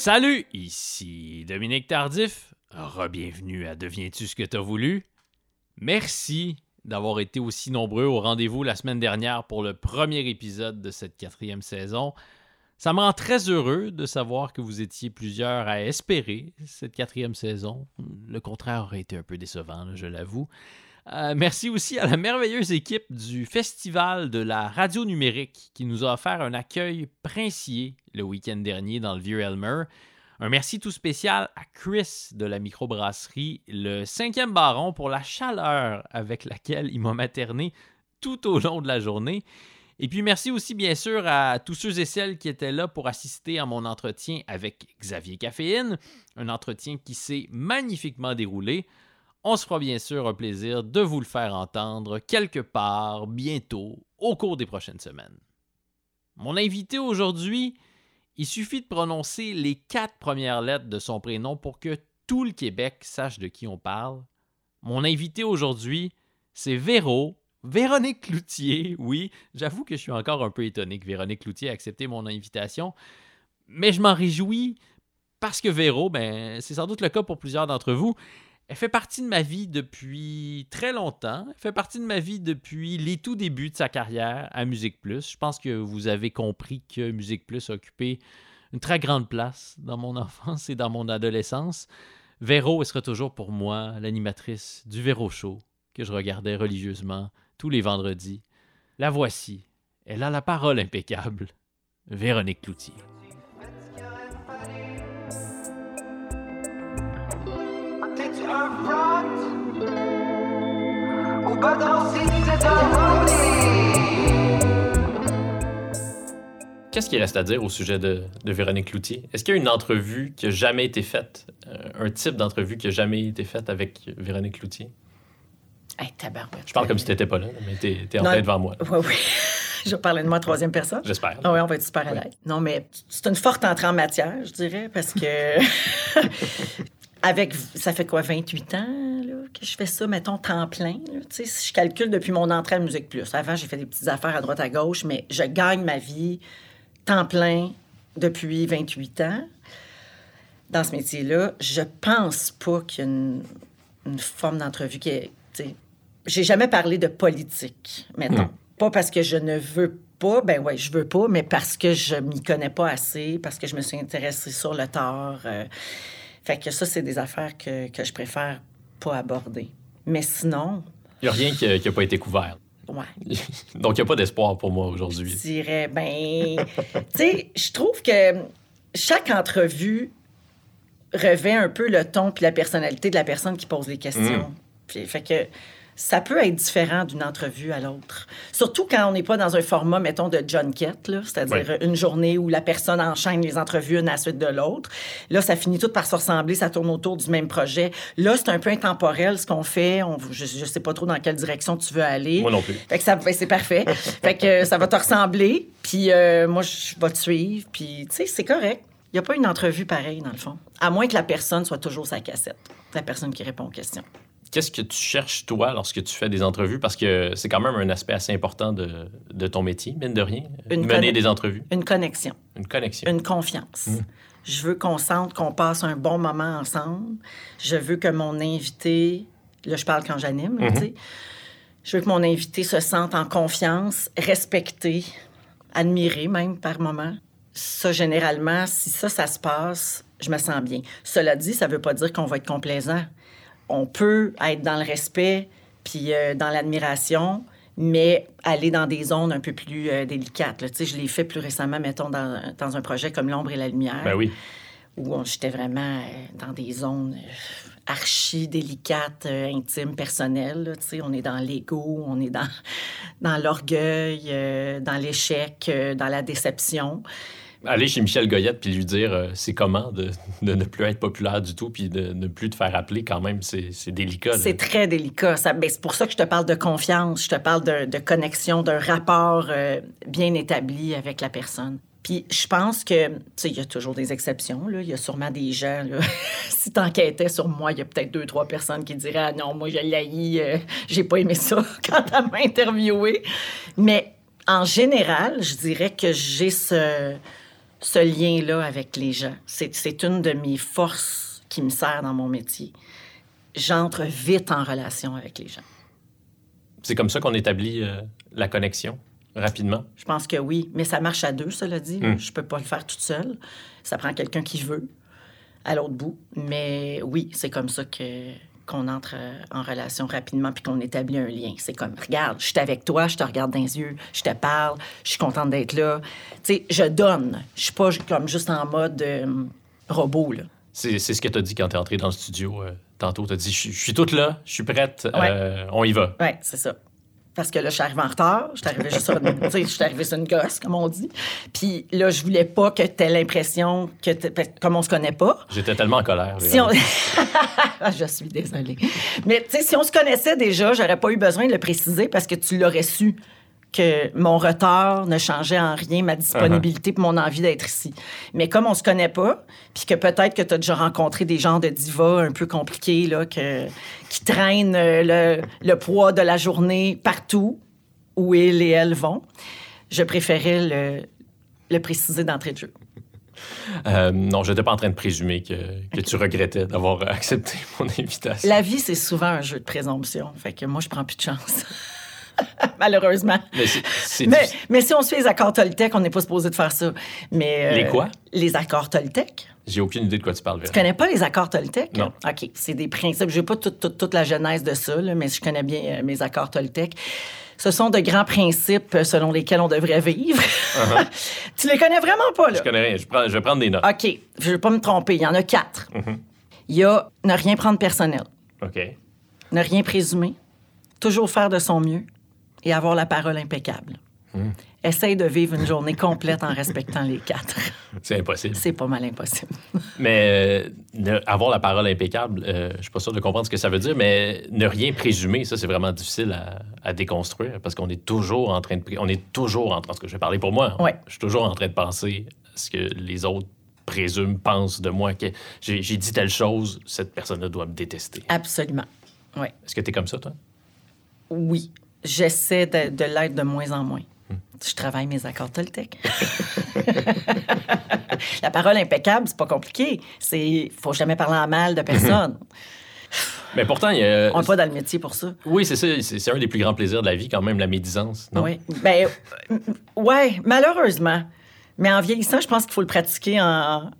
Salut, ici Dominique Tardif. Re-bienvenue à Deviens-tu ce que t'as voulu? Merci d'avoir été aussi nombreux au rendez-vous la semaine dernière pour le premier épisode de cette quatrième saison. Ça me rend très heureux de savoir que vous étiez plusieurs à espérer cette quatrième saison. Le contraire aurait été un peu décevant, je l'avoue. Euh, merci aussi à la merveilleuse équipe du Festival de la radio numérique qui nous a offert un accueil princier le week-end dernier dans le Vieux Elmer. Un merci tout spécial à Chris de la microbrasserie, le cinquième baron, pour la chaleur avec laquelle il m'a materné tout au long de la journée. Et puis merci aussi bien sûr à tous ceux et celles qui étaient là pour assister à mon entretien avec Xavier Caféine, un entretien qui s'est magnifiquement déroulé. On se fera bien sûr un plaisir de vous le faire entendre quelque part, bientôt, au cours des prochaines semaines. Mon invité aujourd'hui, il suffit de prononcer les quatre premières lettres de son prénom pour que tout le Québec sache de qui on parle. Mon invité aujourd'hui, c'est Véro, Véronique Cloutier. Oui, j'avoue que je suis encore un peu étonné que Véronique Cloutier ait accepté mon invitation, mais je m'en réjouis parce que Véro, ben, c'est sans doute le cas pour plusieurs d'entre vous. Elle fait partie de ma vie depuis très longtemps. Elle fait partie de ma vie depuis les tout débuts de sa carrière à Musique Plus. Je pense que vous avez compris que Musique Plus a occupé une très grande place dans mon enfance et dans mon adolescence. Véro, elle sera toujours pour moi l'animatrice du Véro Show que je regardais religieusement tous les vendredis. La voici. Elle a la parole impeccable. Véronique Cloutier. Qu'est-ce qu'il reste à dire au sujet de, Véronique Cloutier? Est-ce qu'il y a une entrevue qui n'a jamais été faite, euh, un type d'entrevue qui n'a jamais été faite avec Véronique Cloutier? Hey, tabarouette. Je parle comme si tu n'étais pas là, mais tu es, en train devant moi. Oui, oui. je parler de moi troisième personne. J'espère. Ah oui, on va être super à l'aise. Non, mais c'est une forte entrée en matière, je dirais, parce que avec, ça fait quoi, 28 ans là, que je fais ça, mettons, temps plein. Si je calcule depuis mon entrée à Musique Plus. Avant, j'ai fait des petites affaires à droite à gauche, mais je gagne ma vie temps plein depuis 28 ans dans ce métier-là. Je pense pas qu'il y a une, forme d'entrevue qui est. J'ai jamais parlé de politique, mettons. Pas parce que je ne veux pas, ben ouais, je veux pas, mais parce que je m'y connais pas assez, parce que je me suis intéressée sur le tort. Euh, fait que ça, c'est des affaires que, que, je préfère pas aborder. Mais sinon. Il n'y a rien qui n'a pas été couvert. Ouais. Donc, il n'y a pas d'espoir pour moi aujourd'hui. Je dirais, ben. tu sais, je trouve que chaque entrevue revêt un peu le ton puis la personnalité de la personne qui pose les questions. Mm. fait que ça peut être différent d'une entrevue à l'autre. Surtout quand on n'est pas dans un format, mettons, de John Kett, c'est-à-dire une journée où la personne enchaîne les entrevues une à la suite de l'autre. Là, ça finit tout par se ressembler, ça tourne autour du même projet. Là, c'est un peu intemporel ce qu'on fait. je, ne sais pas trop dans quelle direction tu veux aller. Moi non plus. Fait que ça, ben, c'est parfait. fait que ça va te ressembler, puis euh, moi, je vais te suivre, puis tu sais, c'est correct. Il n'y a pas une entrevue pareille, dans le fond. À moins que la personne soit toujours sa cassette, la personne qui répond aux questions qu'est-ce que tu cherches, toi, lorsque tu fais des entrevues? Parce que c'est quand même un aspect assez important de, de ton métier, mine de rien, une mener des entrevues. Une connexion. Une connexion. Une confiance. Mmh. Je veux qu'on sente qu'on passe un bon moment ensemble. Je veux que mon invité, là, je parle quand j'anime, mmh. tu sais, je veux que mon invité se sente en confiance, respecté, admiré même par moment. Ça, généralement, si ça, ça se passe, je me sens bien. Cela dit, ça ne veut pas dire qu'on va être complaisant on peut être dans le respect puis euh, dans l'admiration, mais aller dans des zones un peu plus euh, délicates. sais, Je l'ai fait plus récemment, mettons, dans, dans un projet comme L'ombre et la lumière. Ben oui. Où j'étais vraiment euh, dans des zones archi délicates, intimes, personnelles. sais, on est dans l'ego, on est dans, dans l'orgueil, dans l'échec, dans la déception aller chez Michel Goyette puis lui dire euh, c'est comment de, ne plus être populaire du tout puis de ne plus te faire appeler quand même, c'est délicat. C'est très délicat. Ben, c'est pour ça que je te parle de confiance, je te parle de, connexion, d'un rapport euh, bien établi avec la personne. Puis je pense que, tu sais, il y a toujours des exceptions. Là. Il y a sûrement des gens, là, si t'enquêtais sur moi, il y a peut-être deux, trois personnes qui diraient Ah non, moi, je l'ai euh, j'ai pas aimé ça quand elle m'a interviewé. Mais en général, je dirais que j'ai ce ce lien-là avec les gens. C'est une de mes forces qui me sert dans mon métier. J'entre vite en relation avec les gens. C'est comme ça qu'on établit euh, la connexion rapidement? Je pense que oui, mais ça marche à deux, cela dit. Mm. Je peux pas le faire toute seule. Ça prend quelqu'un qui veut à l'autre bout. Mais oui, c'est comme ça que qu'on entre euh, en relation rapidement puis qu'on établit un lien. C'est comme, regarde, je suis avec toi, je te regarde dans les yeux, je te parle, je suis contente d'être là. Tu sais, je donne. Je suis pas comme juste en mode euh, robot, là. C'est c'est ce que tu as dit quand tu es entré dans le studio euh, tantôt. Tu as dit je suis- je suis toute là, je suis prête, euh, on y va. Oui, c'est ça. Parce que là, je suis arrivée en retard. Je suis arrivée juste sur une, je suis arrivée sur une gosse, comme on dit. Puis là, je voulais pas que tu aies l'impression que, comme on se connaît pas, J'étais tellement en colère. Si on... Ah, je suis désolée. Mais tu sais, si on se connaissait déjà, j'aurais pas eu besoin de le préciser parce que tu l'aurais su que mon retard ne changeait en rien ma disponibilité et mon envie d'être ici. Mais comme on se connaît pas, puis que peut-être que tu as déjà rencontré des genres de divas un peu compliqués là, que, qui traînent euh, le, le poids de la journée partout où ils et elles vont, je préférais le, le préciser d'entrée de jeu. Euh, non, je n'étais pas en train de présumer que, que tu regrettais d'avoir accepté mon invitation. La vie, c'est souvent un jeu de présomption. Fait que moi, je prends plus de chance. Malheureusement. Mais c'est- c'est Mais, difficile. mais si on suit les accords Toltec, on n'est pas supposé de faire ça. Mais, euh, Les quoi? Les accords Toltec. J'ai aucune idée de quoi tu parles, Tu connais pas les accords Toltec? Non. OK. C'est des principes. Je n'ai pas toute, toute- toute la genèse de ça, là, mais je connais bien euh, mes accords Toltec. Ce sont de grands principes selon lesquels on devrait vivre. tu les connais vraiment pas, là? Uh-huh. Je connais rien. Je, prends- je vais prendre des notes. OK. Je ne vais pas me tromper. Il y en a quatre. Mm-hmm. Il y a ne rien prendre personnel. OK. ne rien présumer, toujours faire de son mieux et avoir la parole impeccable. Hmm. Essaye de vivre une journée complète en respectant les quatre. C'est impossible. C'est pas mal impossible. Mais euh, avoir la parole impeccable, euh, je suis pas sûr de comprendre ce que ça veut dire, mais ne rien présumer, ça, c'est vraiment difficile à, à déconstruire parce qu'on est toujours en train de... On est toujours en train... Tout cas, je vais parler pour moi. Ouais. Je suis toujours en train de penser à ce que les autres présument, pensent de moi, que j'ai dit telle chose, cette personne-là doit me détester. Absolument. Oui. Est-ce que tu es comme ça, toi? Oui. J'essaie de, de l'être de moins en moins. Je travaille mes accords Toltec. la parole impeccable, c'est pas compliqué. C'est faut jamais parler en mal de personne. Mais pourtant, il y a... On n'est pas dans le métier pour ça. Oui, c'est ça. C'est un des plus grands plaisirs de la vie, quand même, la médisance, non? Oui. Ben, ouais, malheureusement. Mais en vieillissant, je pense qu'il faut le pratiquer en,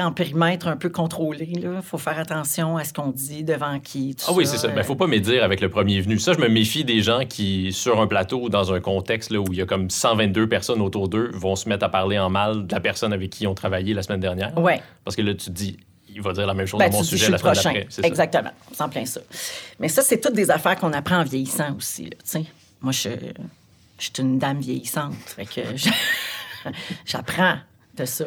en périmètre un peu contrôlé. Il faut faire attention à ce qu'on dit, devant qui. tout Ah oui, c'est ça. Ben, faut pas médire avec le premier venu. Ça, je me méfie des gens qui, sur un plateau ou dans un contexte là, où il y a comme 122 personnes autour d'eux, vont se mettre à parler en mal de la personne avec qui ils ont travaillé la semaine dernière. Oui. Parce que là, tu te dis, il va dire la même chose Ben, à mon sujet la semaine prochain. d'après. Exactement. C'est en plein ça. Mais ça, c'est toutes des affaires qu'on apprend en vieillissant aussi. là. Moi, je, je suis une dame vieillissante. Fait que j'apprends de ça.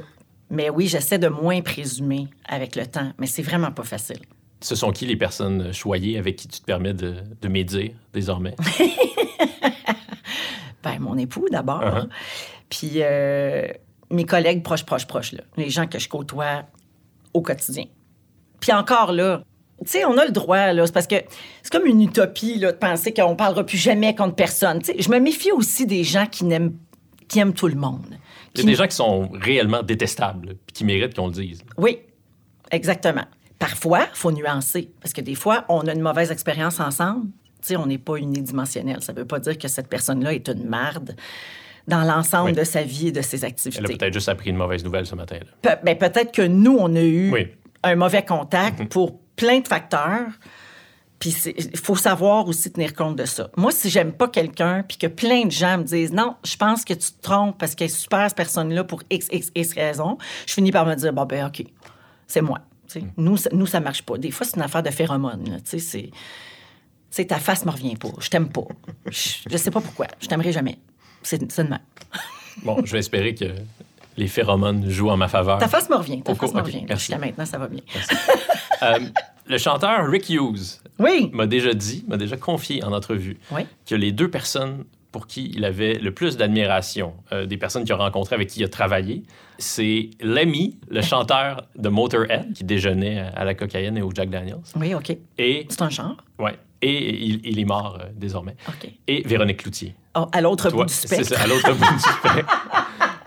Mais oui, j'essaie de moins présumer avec le temps. Mais c'est vraiment pas facile. Ce sont qui les personnes choyées avec qui tu te permets de, de médire désormais? Ben, mon époux d'abord. Uh-huh. Puis euh, mes collègues proches, proches, proches, là. les gens que je côtoie au quotidien. Puis encore là, tu sais, on a le droit, là. C'est parce que c'est comme une utopie, là, de penser qu'on parlera plus jamais contre personne. Tu sais, je me méfie aussi des gens qui n'aiment qui aiment tout le monde. Qui- des gens qui sont réellement détestables puis qui méritent qu'on le dise. Oui, exactement. Parfois, il faut nuancer. Parce que des fois, on a une mauvaise expérience ensemble. Tu sais, on n'est pas unidimensionnel. Ça ne veut pas dire que cette personne-là est une marde dans l'ensemble Oui. de sa vie et de ses Elle a activités. peut-être juste appris une mauvaise nouvelle ce matin. Pe- ben, peut-être que nous, on a eu Oui. un mauvais contact pour plein de facteurs. Puis il faut savoir aussi tenir compte de ça. Moi, si j'aime pas quelqu'un, puis que plein de gens me disent non, je pense que tu te trompes parce qu'elle est super cette personne-là pour X, X, X raison, je finis par me dire bon ben ok, c'est moi. Sais, Nous, ça, nous, ça marche pas. Des fois, c'est une affaire de phéromones. là. Tu sais, c'est, sais, ta face me revient pas. Je t'aime pas. Je, je sais pas pourquoi. Je t'aimerai jamais. C'est, c'est de même. Bon, je vais espérer que les phéromones jouent en ma faveur. Ta face me revient. Ta face me ok, revient. Jusqu'à maintenant, ça va bien. Euh, le chanteur Rick Hughes Oui. m'a déjà dit, m'a déjà confié en entrevue Oui. que les deux personnes pour qui il avait le plus d'admiration, euh, des personnes qu'il a rencontrées avec qui il a travaillé, c'est Lemmy, le chanteur de Motorhead, qui déjeunait à la cocaïne et au Jack Daniels, Oui, OK. et, C'est un genre? ouais, et il, il est mort euh, désormais, OK. et Véronique Cloutier. Oh, à l'autre bout du c'est spectre. ça, à l'autre bout du spectre.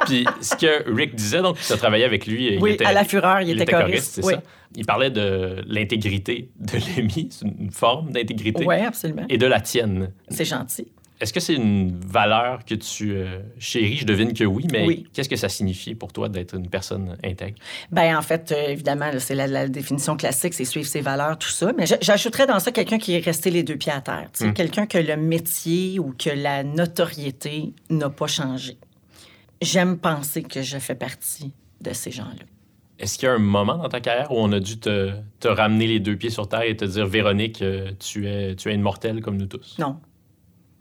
Puis ce que Rick disait, donc, tu as travaillé avec lui. il Oui, était- à la fureur, il, il était, choriste. oui. ça. Il parlait de l'intégrité de Lémi, c'est une forme d'intégrité, Oui, absolument. et de la tienne. C'est gentil. Est-ce que c'est une valeur que tu euh, chéris? Je devine que oui, mais Oui. qu'est-ce que ça signifie pour toi d'être une personne intègre? Ben en fait, euh, évidemment, c'est la, la définition classique, c'est suivre ses valeurs, tout ça. Mais j'ajouterais dans ça quelqu'un qui est resté les deux pieds à terre. Mm. Quelqu'un que le métier ou que la notoriété n'a pas changé. J'aime penser que je fais partie de ces gens-là. Est-ce qu'il y a un moment dans ta carrière où on a dû te, te ramener les deux pieds sur terre et te dire, Véronique, euh, tu es, tu es une mortelle comme nous tous? Non.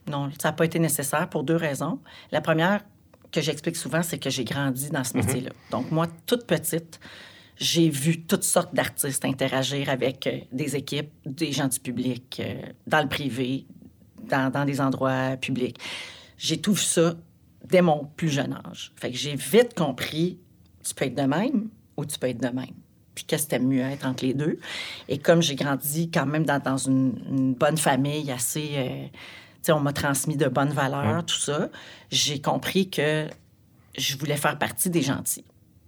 Non, ça n'a pas été nécessaire pour deux raisons. La première que j'explique souvent, c'est que j'ai grandi dans ce métier-là. Donc, moi, toute petite, j'ai vu toutes sortes d'artistes interagir avec euh, des équipes, des gens du public, euh, dans le privé, dans, dans des endroits publics. J'ai tout vu ça dès mon plus jeune âge. Fait que j'ai vite compris, tu peux être de même ou tu peux être de même. Puis qu'est-ce que t'aimes mieux être entre les deux? Et comme j'ai grandi quand même dans, dans une, une bonne famille assez... euh, tu sais, on m'a transmis de bonnes valeurs, tout ça, j'ai compris que je voulais faire partie des gentils.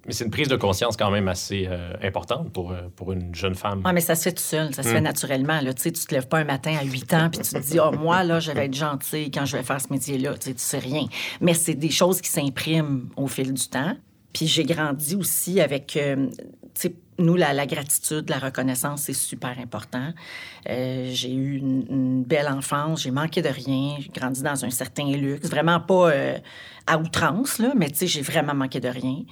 Mais c'est une prise de conscience quand même assez euh, importante pour, euh, pour une jeune femme. Oui, mais ça se fait tout seul, ça se fait naturellement. Là. Tu sais, tu te lèves pas un matin à 8 ans puis tu te dis, oh, moi, là, je vais être gentil quand je vais faire ce métier-là. Tu sais, tu sais rien. Mais c'est des choses qui s'impriment au fil du temps. Puis j'ai grandi aussi avec, euh, tu sais, nous, la, la gratitude, la reconnaissance, c'est super important. Euh, j'ai eu une, une belle enfance, j'ai manqué de rien, j'ai grandi dans un certain luxe, vraiment pas euh, à outrance, là, mais tu sais, j'ai vraiment manqué de rien.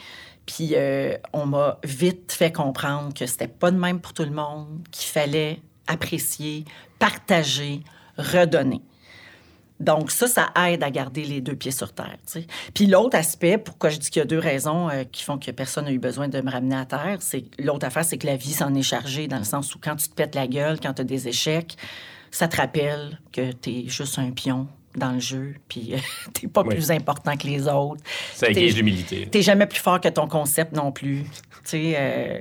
Puis euh, on m'a vite fait comprendre que c'était pas de même pour tout le monde, qu'il fallait apprécier, partager, redonner. Donc ça, ça aide à garder les deux pieds sur terre. tu sais. Puis l'autre aspect, pourquoi je dis qu'il y a deux raisons euh, qui font que personne n'a eu besoin de me ramener à terre, c'est l'autre affaire, c'est que la vie s'en est chargée dans le sens où quand tu te pètes la gueule, quand tu as des échecs, ça te rappelle que tu es juste un pion dans le jeu, puis euh, t'es pas Oui. plus important que les autres. Ça exige l'humilité. T'es jamais plus fort que ton concept non plus. Tu sais, euh,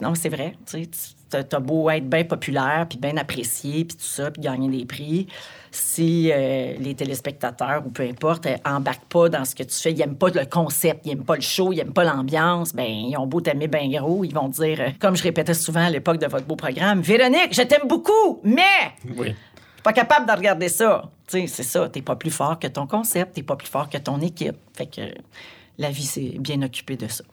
non, c'est vrai. Tu sais, t'as- t'as beau être bien populaire, puis bien apprécié, puis tout ça, puis gagner des prix. Si euh, les téléspectateurs ou peu importe euh, embarquent pas dans ce que tu fais, ils aiment pas le concept, ils aiment pas le show, ils aiment pas l'ambiance, ben ils ont beau t'aimer bien gros, ils vont dire, comme je répétais souvent à l'époque de votre beau programme, Véronique, je t'aime beaucoup, mais Oui. Pas capable de regarder ça. Tu sais, c'est ça. T'es pas plus fort que ton concept, t'es pas plus fort que ton équipe. Fait que la vie, c'est bien occupé de ça.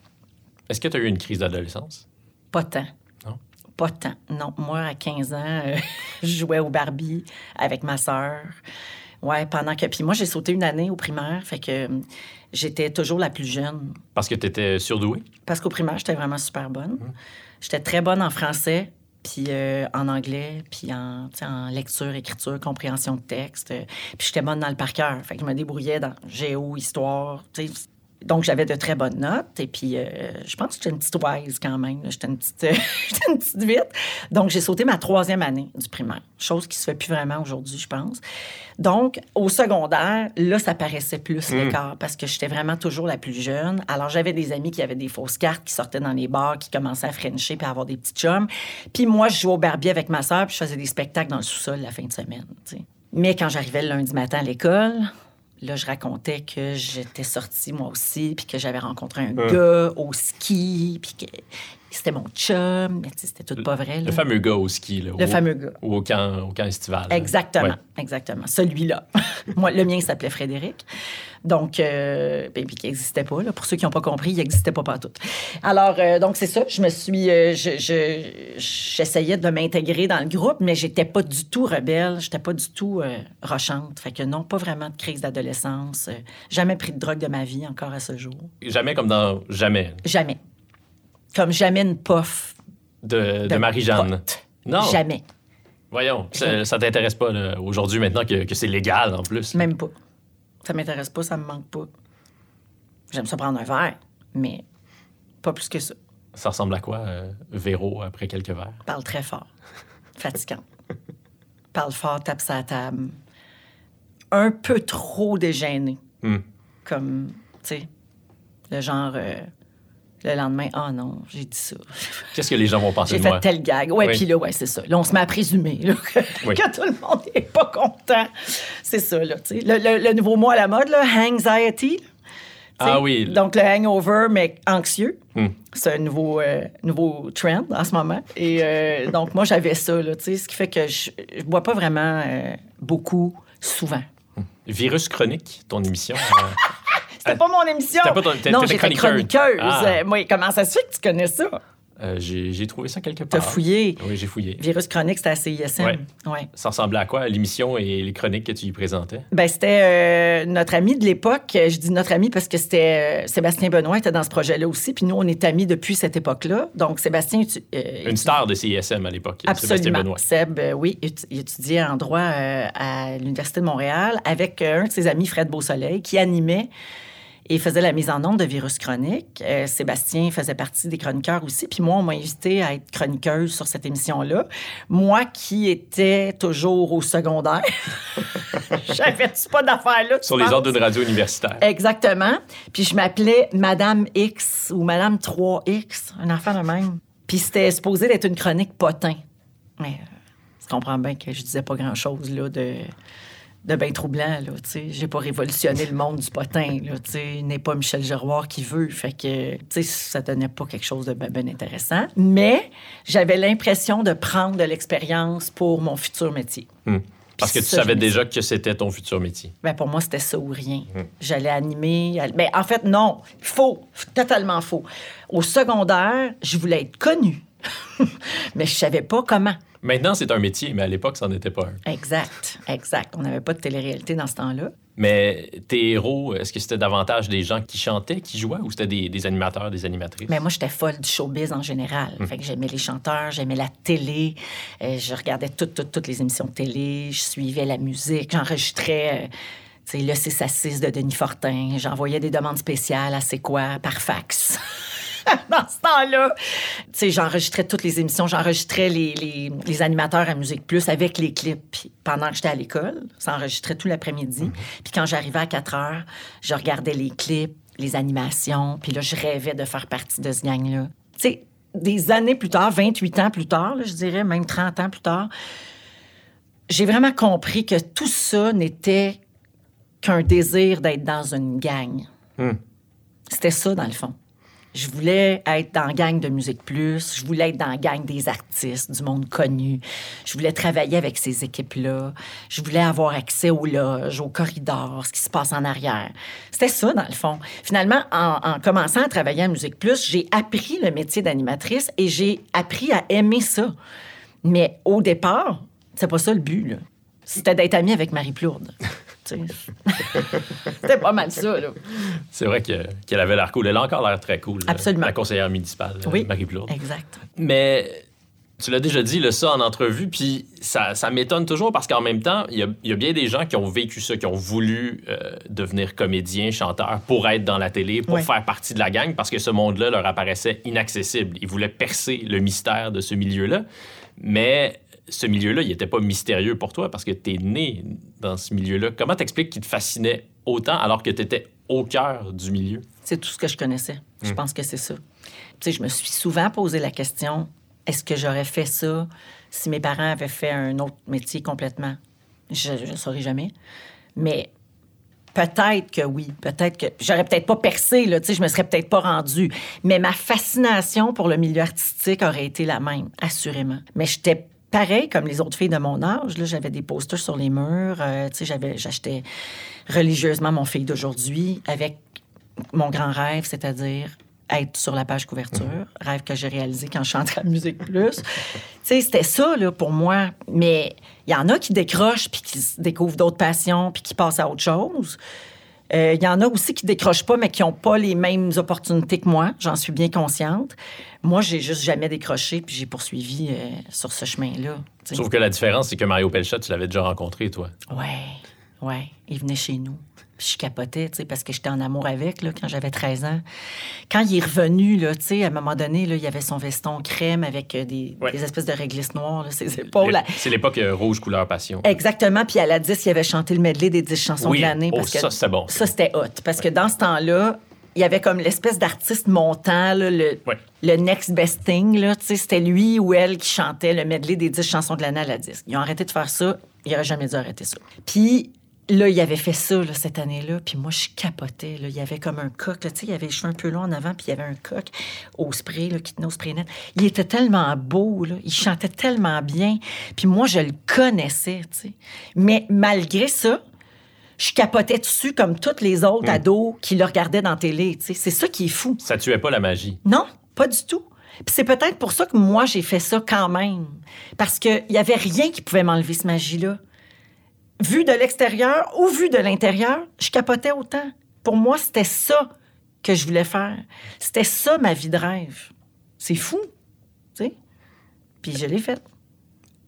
Est-ce que tu as eu une crise d'adolescence? Pas tant. Non? Pas tant. Non, moi, à 15 ans, euh, je jouais au Barbie avec ma sœur. Ouais, pendant que. Puis moi, j'ai sauté une année au primaire, fait que euh, j'étais toujours la plus jeune. Parce que tu étais surdouée? Parce qu'au primaire, j'étais vraiment super bonne. J'étais très bonne en français, puis euh, en anglais, puis en, en lecture, écriture, compréhension de texte. puis j'étais bonne dans le par cœur. Fait que je me débrouillais dans géo, histoire. Donc, j'avais de très bonnes notes. Et puis, euh, je pense que j'étais une petite wise quand même. J'étais une petite, j'étais une petite vite. Donc, j'ai sauté ma troisième année du primaire. Chose qui se fait plus vraiment aujourd'hui, je pense. Donc, au secondaire, là, ça paraissait plus l'écart parce que j'étais vraiment toujours la plus jeune. Alors, j'avais des amis qui avaient des fausses cartes, qui sortaient dans les bars, qui commençaient à frencher puis à avoir des petits chums. Puis moi, je jouais au Barbie avec ma sœur puis je faisais des spectacles dans le sous-sol la fin de semaine. Mais quand j'arrivais le lundi matin à l'école, là, je racontais que j'étais sortie moi aussi puis que j'avais rencontré un gars au ski puis que c'était mon chum. Mais c'était tout pas vrai. Le fameux gars au ski, là. Le au- fameux gars. Ou au camp, au camp estival. là. Exactement, Ouais. exactement. Celui-là. Moi, le mien il s'appelait Frédéric. Donc, euh, ben, puis qui n'existait pas. Là. Pour ceux qui n'ont pas compris, il n'existait pas partout. Alors, euh, donc c'est ça. Je me suis, euh, je- je- j'essayais de m'intégrer dans le groupe, mais j'étais pas du tout rebelle. J'étais pas du tout euh, rochante. Fait que non, pas vraiment de crise d'adolescence. Jamais pris de drogue de ma vie encore à ce jour. Jamais comme dans Jamais. Jamais. Comme jamais une puff De, de, de Marie-Jeanne. Non. Jamais. Voyons. Ça, ça t'intéresse pas, aujourd'hui, maintenant que, que c'est légal, en plus. Même pas. Ça m'intéresse pas, ça me manque pas. J'aime ça prendre un verre, mais pas plus que ça. Ça ressemble à quoi, euh, Véro, après quelques verres? Parle très fort. Fatigant. Parle fort, tape sa table. Un peu trop dégêné. Hmm. Comme, tu sais, le genre, euh, le lendemain, ah non, j'ai dit ça. Qu'est-ce que les gens vont penser J'ai de fait moi? tel gag. Ouais, Oui. puis là, ouais, c'est ça. Là, on se met à présumer là, que, Oui. que tout le monde n'est pas content. C'est ça, là. Le, le- le nouveau mot à la mode, là, anxiety. Ah oui. Donc, le hangover, mais anxieux. Hmm. C'est un nouveau, euh, nouveau trend en ce moment. Et euh, donc, moi, j'avais ça, là, ce qui fait que je ne bois pas vraiment euh, beaucoup, souvent. Virus chronique, ton émission. C'était pas mon émission. Pas ton- non, j'étais chroniqueuse. chroniqueuse. Ah. Euh, comment ça se fait que tu connais ça? euh, j'ai trouvé ça quelque T'as part. fouillé. Oui, j'ai fouillé. Virus chronique, c'était à CISM. Ouais. Ouais. Ça ressemblait à quoi, l'émission et les chroniques que tu y présentais? Ben, c'était euh, notre ami de l'époque. Je dis notre ami parce que c'était euh, Sébastien Benoît était dans ce projet-là aussi. Puis nous, on est amis depuis cette époque-là. Donc, Sébastien... tu- Une star de CISM à l'époque, Sébastien. Benoît. Seb, oui, il étudiait en droit à l'Université de Montréal avec un de ses amis, Fred Beausoleil, qui animait et faisait la mise en onde de Virus Chronique. Euh, Sébastien faisait partie des chroniqueurs aussi. Puis moi, on m'a invité à être chroniqueuse sur cette émission-là. Moi qui étais toujours au secondaire. J'avais pas d'affaires là. Sur les penses? ordres d'une radio universitaire. Exactement. Puis je m'appelais Madame X ou Madame 3X, un enfant de même. Puis c'était supposé d'être une chronique potin. Mais euh, tu comprends bien que je disais pas grand-chose là de de bien troublant, là, tu sais. J'ai pas révolutionné le monde du potin, là, tu sais. Il n'est pas Michel Giroir qui veut. Fait que, tu sais, ça donnait pas quelque chose de bien intéressant. Mais j'avais l'impression de prendre de l'expérience pour mon futur métier. Hmm. Parce que tu ça, savais déjà que c'était ton futur métier. Ben pour moi, c'était ça ou rien. J'allais animer. à- Ben, en fait, non. Faux. Totalement faux. Au secondaire, je voulais être connue. mais je savais pas comment. Maintenant, c'est un métier, mais à l'époque, ça n'en était pas un. Exact. Exact. On n'avait pas de télé-réalité dans ce temps-là. Mais tes héros, est-ce que c'était davantage des gens qui chantaient, qui jouaient, ou c'était des, des animateurs, des animatrices? Mais moi, j'étais folle du showbiz en général. Fait que j'aimais les chanteurs, j'aimais la télé. Euh, je regardais toutes, toutes, toutes les émissions de télé. Je suivais la musique. J'enregistrais... euh, le 6 à 6 de Denis Fortin. J'envoyais des demandes spéciales à C'est quoi par fax. Dans ce temps-là, tu sais, j'enregistrais toutes les émissions. J'enregistrais les, les- les animateurs à Musique Plus avec les clips Puis pendant que j'étais à l'école. Ça enregistrait tout l'après-midi. Puis quand j'arrivais à 4 heures, je regardais les clips, les animations. Puis là, je rêvais de faire partie de ce gang-là. Tu sais, des années plus tard, 28 ans plus tard, là, je dirais, même 30 ans plus tard, j'ai vraiment compris que tout ça n'était qu'un désir d'être dans une gang. Hmm. C'était ça, dans le fond. Je voulais être dans la gang de Musique Plus. Je voulais être dans la gang des artistes, du monde connu. Je voulais travailler avec ces équipes-là. Je voulais avoir accès aux loges, aux corridors, ce qui se passe en arrière. C'était ça, dans le fond. Finalement, en, en commençant à travailler à Musique Plus, j'ai appris le métier d'animatrice et j'ai appris à aimer ça. Mais au départ, c'est pas ça le but. C'était d'être amie avec Marie Plourde. C'était pas mal ça. C'est vrai que- qu'elle avait l'air cool. Elle a encore l'air très cool. Absolument. La conseillère municipale, euh, Oui. Marie Plourde. Exact. Mais tu l'as déjà dit, là, ça en entrevue, puis ça, ça m'étonne toujours parce qu'en même temps, il y, a, il y a bien des gens qui ont vécu ça, qui ont voulu euh, devenir comédien, chanteur pour être dans la télé, pour Ouais. faire partie de la gang, parce que ce monde-là leur apparaissait inaccessible. Ils voulaient percer le mystère de ce milieu-là. Mais ce milieu-là, il n'était pas mystérieux pour toi parce que tu es né dans ce milieu-là. Comment t'expliques qu'il te fascinait autant alors que tu étais au cœur du milieu? C'est tout ce que je connaissais. Je pense que c'est ça. Tu sais, je me suis souvent posé la question est-ce que j'aurais fait ça si mes parents avaient fait un autre métier complètement? Je ne saurais jamais. Mais peut-être que oui. Peut-être que j'aurais peut-être pas percé, là, tu sais, je me serais peut-être pas rendue. Mais ma fascination pour le milieu artistique aurait été la même, assurément. Mais j'étais pareil comme les autres filles de mon âge. J'avais des posters sur les murs. euh, tu sais, j'avais, j'achetais religieusement mon fille d'aujourd'hui avec mon grand rêve, c'est-à-dire être sur la page couverture, rêve que j'ai réalisé quand je chantais à Musique Plus. tu sais, c'était ça là, pour moi. Mais il y en a qui décrochent puis qui découvrent d'autres passions puis qui passent à autre chose. Euh, Il y en a aussi qui décrochent pas, mais qui n'ont pas les mêmes opportunités que moi. J'en suis bien consciente. Moi, j'ai juste jamais décroché, puis j'ai poursuivi euh, sur ce chemin-là. Sauf que la différence, c'est que Mario Pelchat, tu l'avais déjà rencontré, toi. Ouais, ouais. Il venait chez nous. Puis je capotais, tu sais, parce que j'étais en amour avec, là, quand j'avais 13 ans. Quand il est revenu, là, tu sais, à un moment donné, là, il avait son veston crème avec euh, des, Ouais. des espèces de réglisses noires, là, ses épaules. C'est l'époque euh, rouge couleur passion. Exactement. Puis à la 10, il avait chanté le medley des 10 chansons Oui. de l'année. Oh, ça, c'était bon. Ça, c'était hot. Parce que dans ce temps-là, il y avait comme l'espèce d'artiste montant, là, le, Ouais. le next best thing. C'était lui ou elle qui chantait le medley des 10 chansons de l'année à la disque. Ils ont arrêté de faire ça. Ils n'auraient jamais dû arrêter ça. Puis, là, il avait fait ça là, cette année-là, puis moi, je capotais. Là. Il y avait comme un coq, tu sais, il avait les cheveux un peu longs en avant, puis il y avait un coq au spray, là, qui tenait au spray net. Il était tellement beau, là. il chantait tellement bien, puis moi, je le connaissais, tu sais. Mais malgré ça, je capotais dessus comme tous les autres ados qui le regardaient dans la télé, tu sais. C'est ça qui est fou. Ça tuait pas la magie. Non, pas du tout. Puis c'est peut-être pour ça que moi, j'ai fait ça quand même. Parce qu'il n'y avait rien qui pouvait m'enlever cette magie-là. Vu de l'extérieur ou vu de l'intérieur, je capotais autant. Pour moi, c'était ça que je voulais faire. C'était ça ma vie de rêve. C'est fou, tu sais. Puis je l'ai fait.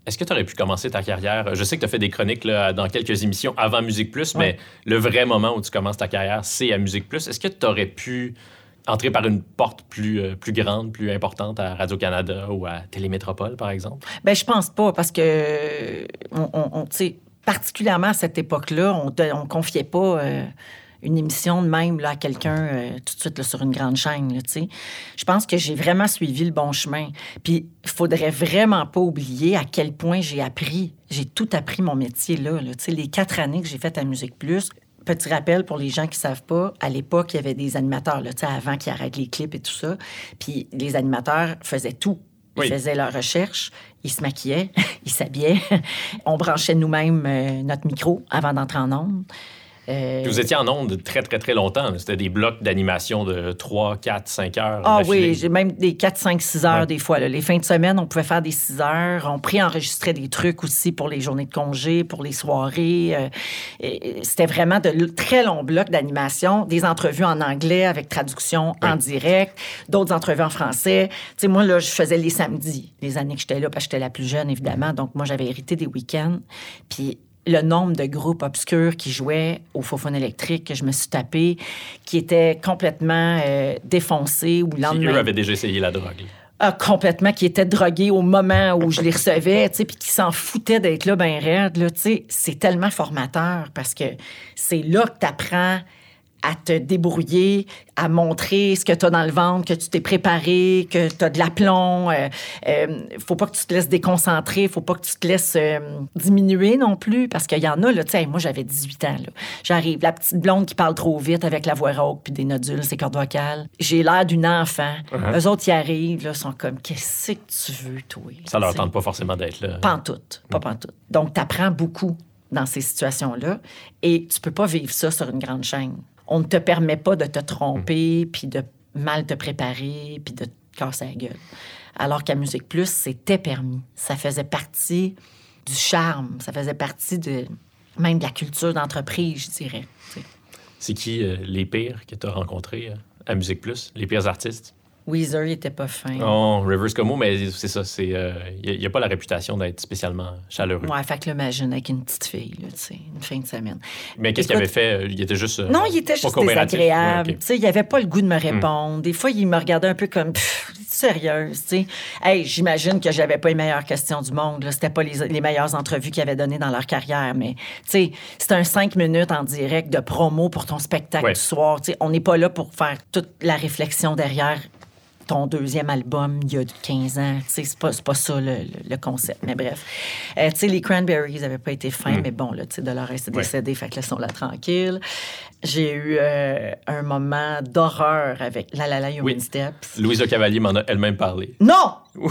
Est-ce que tu aurais pu commencer ta carrière? Je sais que tu as fait des chroniques là, dans quelques émissions avant Musique Plus, mais le vrai moment où tu commences ta carrière, c'est à Musique Plus. Est-ce que tu aurais pu entrer par une porte plus, euh, plus grande, plus importante à Radio-Canada ou à Télémétropole, par exemple? Ben je pense pas, parce que, on, on- on- tu sais, particulièrement à cette époque-là, on ne confiait pas euh, une émission de même là, à quelqu'un euh, tout de suite là, sur une grande chaîne. là. Je pense que j'ai vraiment suivi le bon chemin. Puis il faudrait vraiment pas oublier à quel point j'ai appris. J'ai tout appris mon métier là. là. Les quatre années que j'ai faites à Musique Plus. Petit rappel pour les gens qui savent pas, à l'époque, il y avait des animateurs, là, avant qu'ils arrêtent les clips et tout ça. Puis les animateurs faisaient tout. Ils Oui. faisaient leurs recherches, ils se maquillaient, ils s'habillaient. On branchait nous-mêmes euh, notre micro avant d'entrer en ondes. Euh, Vous étiez en ondes très, très, très longtemps. C'était des blocs d'animation de 3, 4, 5 heures. Ah oui, j'ai même des 4, 5, 6 heures Ouais. des fois. là. Les fins de semaine, on pouvait faire des 6 heures. On préenregistrait des trucs aussi pour les journées de congé, pour les soirées. Euh, C'était vraiment de très longs blocs d'animation, des entrevues en anglais avec traduction en direct, d'autres entrevues en français. Tu sais, moi, là, je faisais les samedis, les années que j'étais là, parce que j'étais la plus jeune, évidemment. Donc, moi, j'avais hérité des week-ends. Puis le nombre de groupes obscurs qui jouaient au Fofone électrique que je me suis tapé, qui étaient complètement euh, défoncés ou lendemain eux avaient déjà essayé la drogue. ah, complètement, qui étaient drogués au moment où je les recevais, tu sais, puis qui s'en foutaient d'être là ben raide, là, tu sais. C'est tellement formateur parce que c'est là que tu apprends à te débrouiller, à montrer ce que tu as dans le ventre, que tu t'es préparé, que tu as de l'aplomb. Euh, euh, faut pas que tu te laisses déconcentrer, faut pas que tu te laisses euh, diminuer non plus, parce qu'il y en a, là, tu sais, moi j'avais 18 ans. J'arrive, la petite blonde qui parle trop vite avec la voix rauque puis des nodules, ses cordes vocales. J'ai l'air d'une enfant. Uh-huh. Eux autres, ils arrivent, là, sont comme, qu'est-ce que tu veux, toi? Ça leur tente pas forcément d'être là. Pantoute, pas pantoute. Donc, tu apprends beaucoup dans ces situations-là et tu peux pas vivre ça sur une grande chaîne. On ne te permet pas de te tromper, puis de mal te préparer, puis de te casser la gueule. Alors qu'à Musique Plus, c'était permis. Ça faisait partie du charme, ça faisait partie de même de la culture d'entreprise, je dirais. C'est qui euh, les pires que tu as rencontrés euh, à Musique Plus? Les pires artistes? Weezer, il était pas fin. Oh, Rivers Como, mais c'est ça. Il n'y a, pas la réputation d'être spécialement chaleureux. Ouais, fait que là, imagine avec une petite fille, là, tu sais, une fin de semaine. Mais qu'est-ce qu'il avait fait? Euh, Il était juste. euh, Non, il était juste désagréable. Ouais, ok. Hmm. Tu sais, il avait pas le goût de me répondre. Des fois, il me regardait un peu comme sérieuse, tu sais. Hey, j'imagine que j'avais pas les meilleures questions du monde. C'était pas les, les meilleures entrevues qu'ils avaient données dans leur carrière, mais tu sais, c'était un cinq minutes en direct de promo pour ton spectacle Ouais. du soir. Tu sais, on n'est pas là pour faire toute la réflexion derrière ton deuxième album il y a 15 ans. C'est pas, pas ça le, le- le concept. Mais bref. Euh, tu sais, les Cranberries n'avaient pas été fins, mais bon, là, tu sais, Dolores est Hmm. Ouais. décédé, fait que laissons-la tranquille. J'ai eu euh, un moment d'horreur avec La La La Human Oui. Steps. Louise Le Cavalier m'en a elle-même parlé. Non!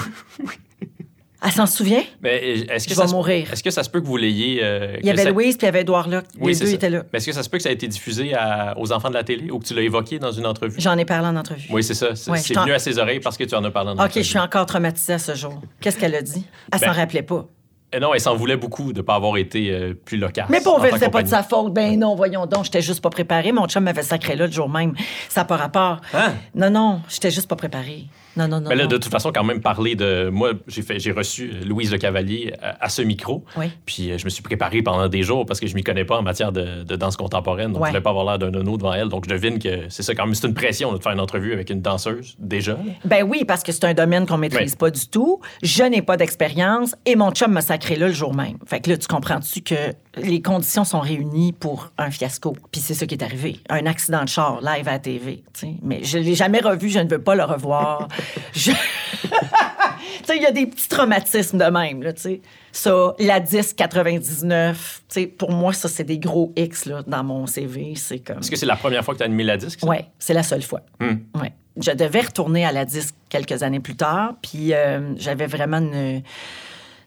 Elle s'en souvient? Mais est-ce que Je ça se- mourir. Est-ce que ça se peut que vous l'ayez. euh, Il y avait ça- Louise puis il y avait Édouard Locke. Oui, Les c'est deux ça. étaient là. Mais est-ce que ça se peut que ça a été diffusé à- aux enfants de la télé ou que tu l'as évoqué dans une entrevue? J'en ai parlé en entrevue. Oui, c'est ça. C'est Ouais, c'est venu à ses oreilles parce que tu en as parlé en OK, entrevue. je suis encore traumatisée à ce jour. Qu'est-ce qu'elle a dit? Elle Ben, s'en rappelait pas. Euh, Non, elle s'en voulait beaucoup de ne pas avoir été euh, plus loquace. Mais pauvre, tant c'était pas de sa faute. Ben non, voyons donc, j'étais juste pas préparée. Mon chum m'avait sacré là le jour même. Ça n'a pas rapport. Hein? Non, non, j'étais juste pas préparée. Non, non, non. Mais là, non. de toute façon, quand même, parler de. Moi, j'ai fait, j'ai reçu Louise Le Cavalier à, à ce micro. Oui. Puis euh, je me suis préparé pendant des jours parce que je m'y connais pas en matière de, de danse contemporaine. Donc, Ouais. je voulais pas avoir l'air d'un nono devant elle. Donc, je devine que c'est ça, quand même. C'est une pression là, de faire une entrevue avec une danseuse, déjà. Ben oui, parce que c'est un domaine qu'on maîtrise pas du tout. Je n'ai pas d'expérience et mon chum m'a sacré là le jour même. Fait que là, tu comprends-tu que les conditions sont réunies pour un fiasco. Puis c'est ça qui est arrivé. Un accident de char live à la TV. tu sais. Mais je l'ai jamais revu, je ne veux pas le revoir. Je- sais, il y a des petits traumatismes de même, là, tu sais. Ça, la disque 99, tu sais, pour moi, ça, c'est des gros X, là, dans mon CV. C'est comme... Est-ce que c'est la première fois que tu as animé la disque? Oui, c'est la seule fois. Hmm. Ouais. Je devais retourner à la disque quelques années plus tard, puis euh, j'avais vraiment une-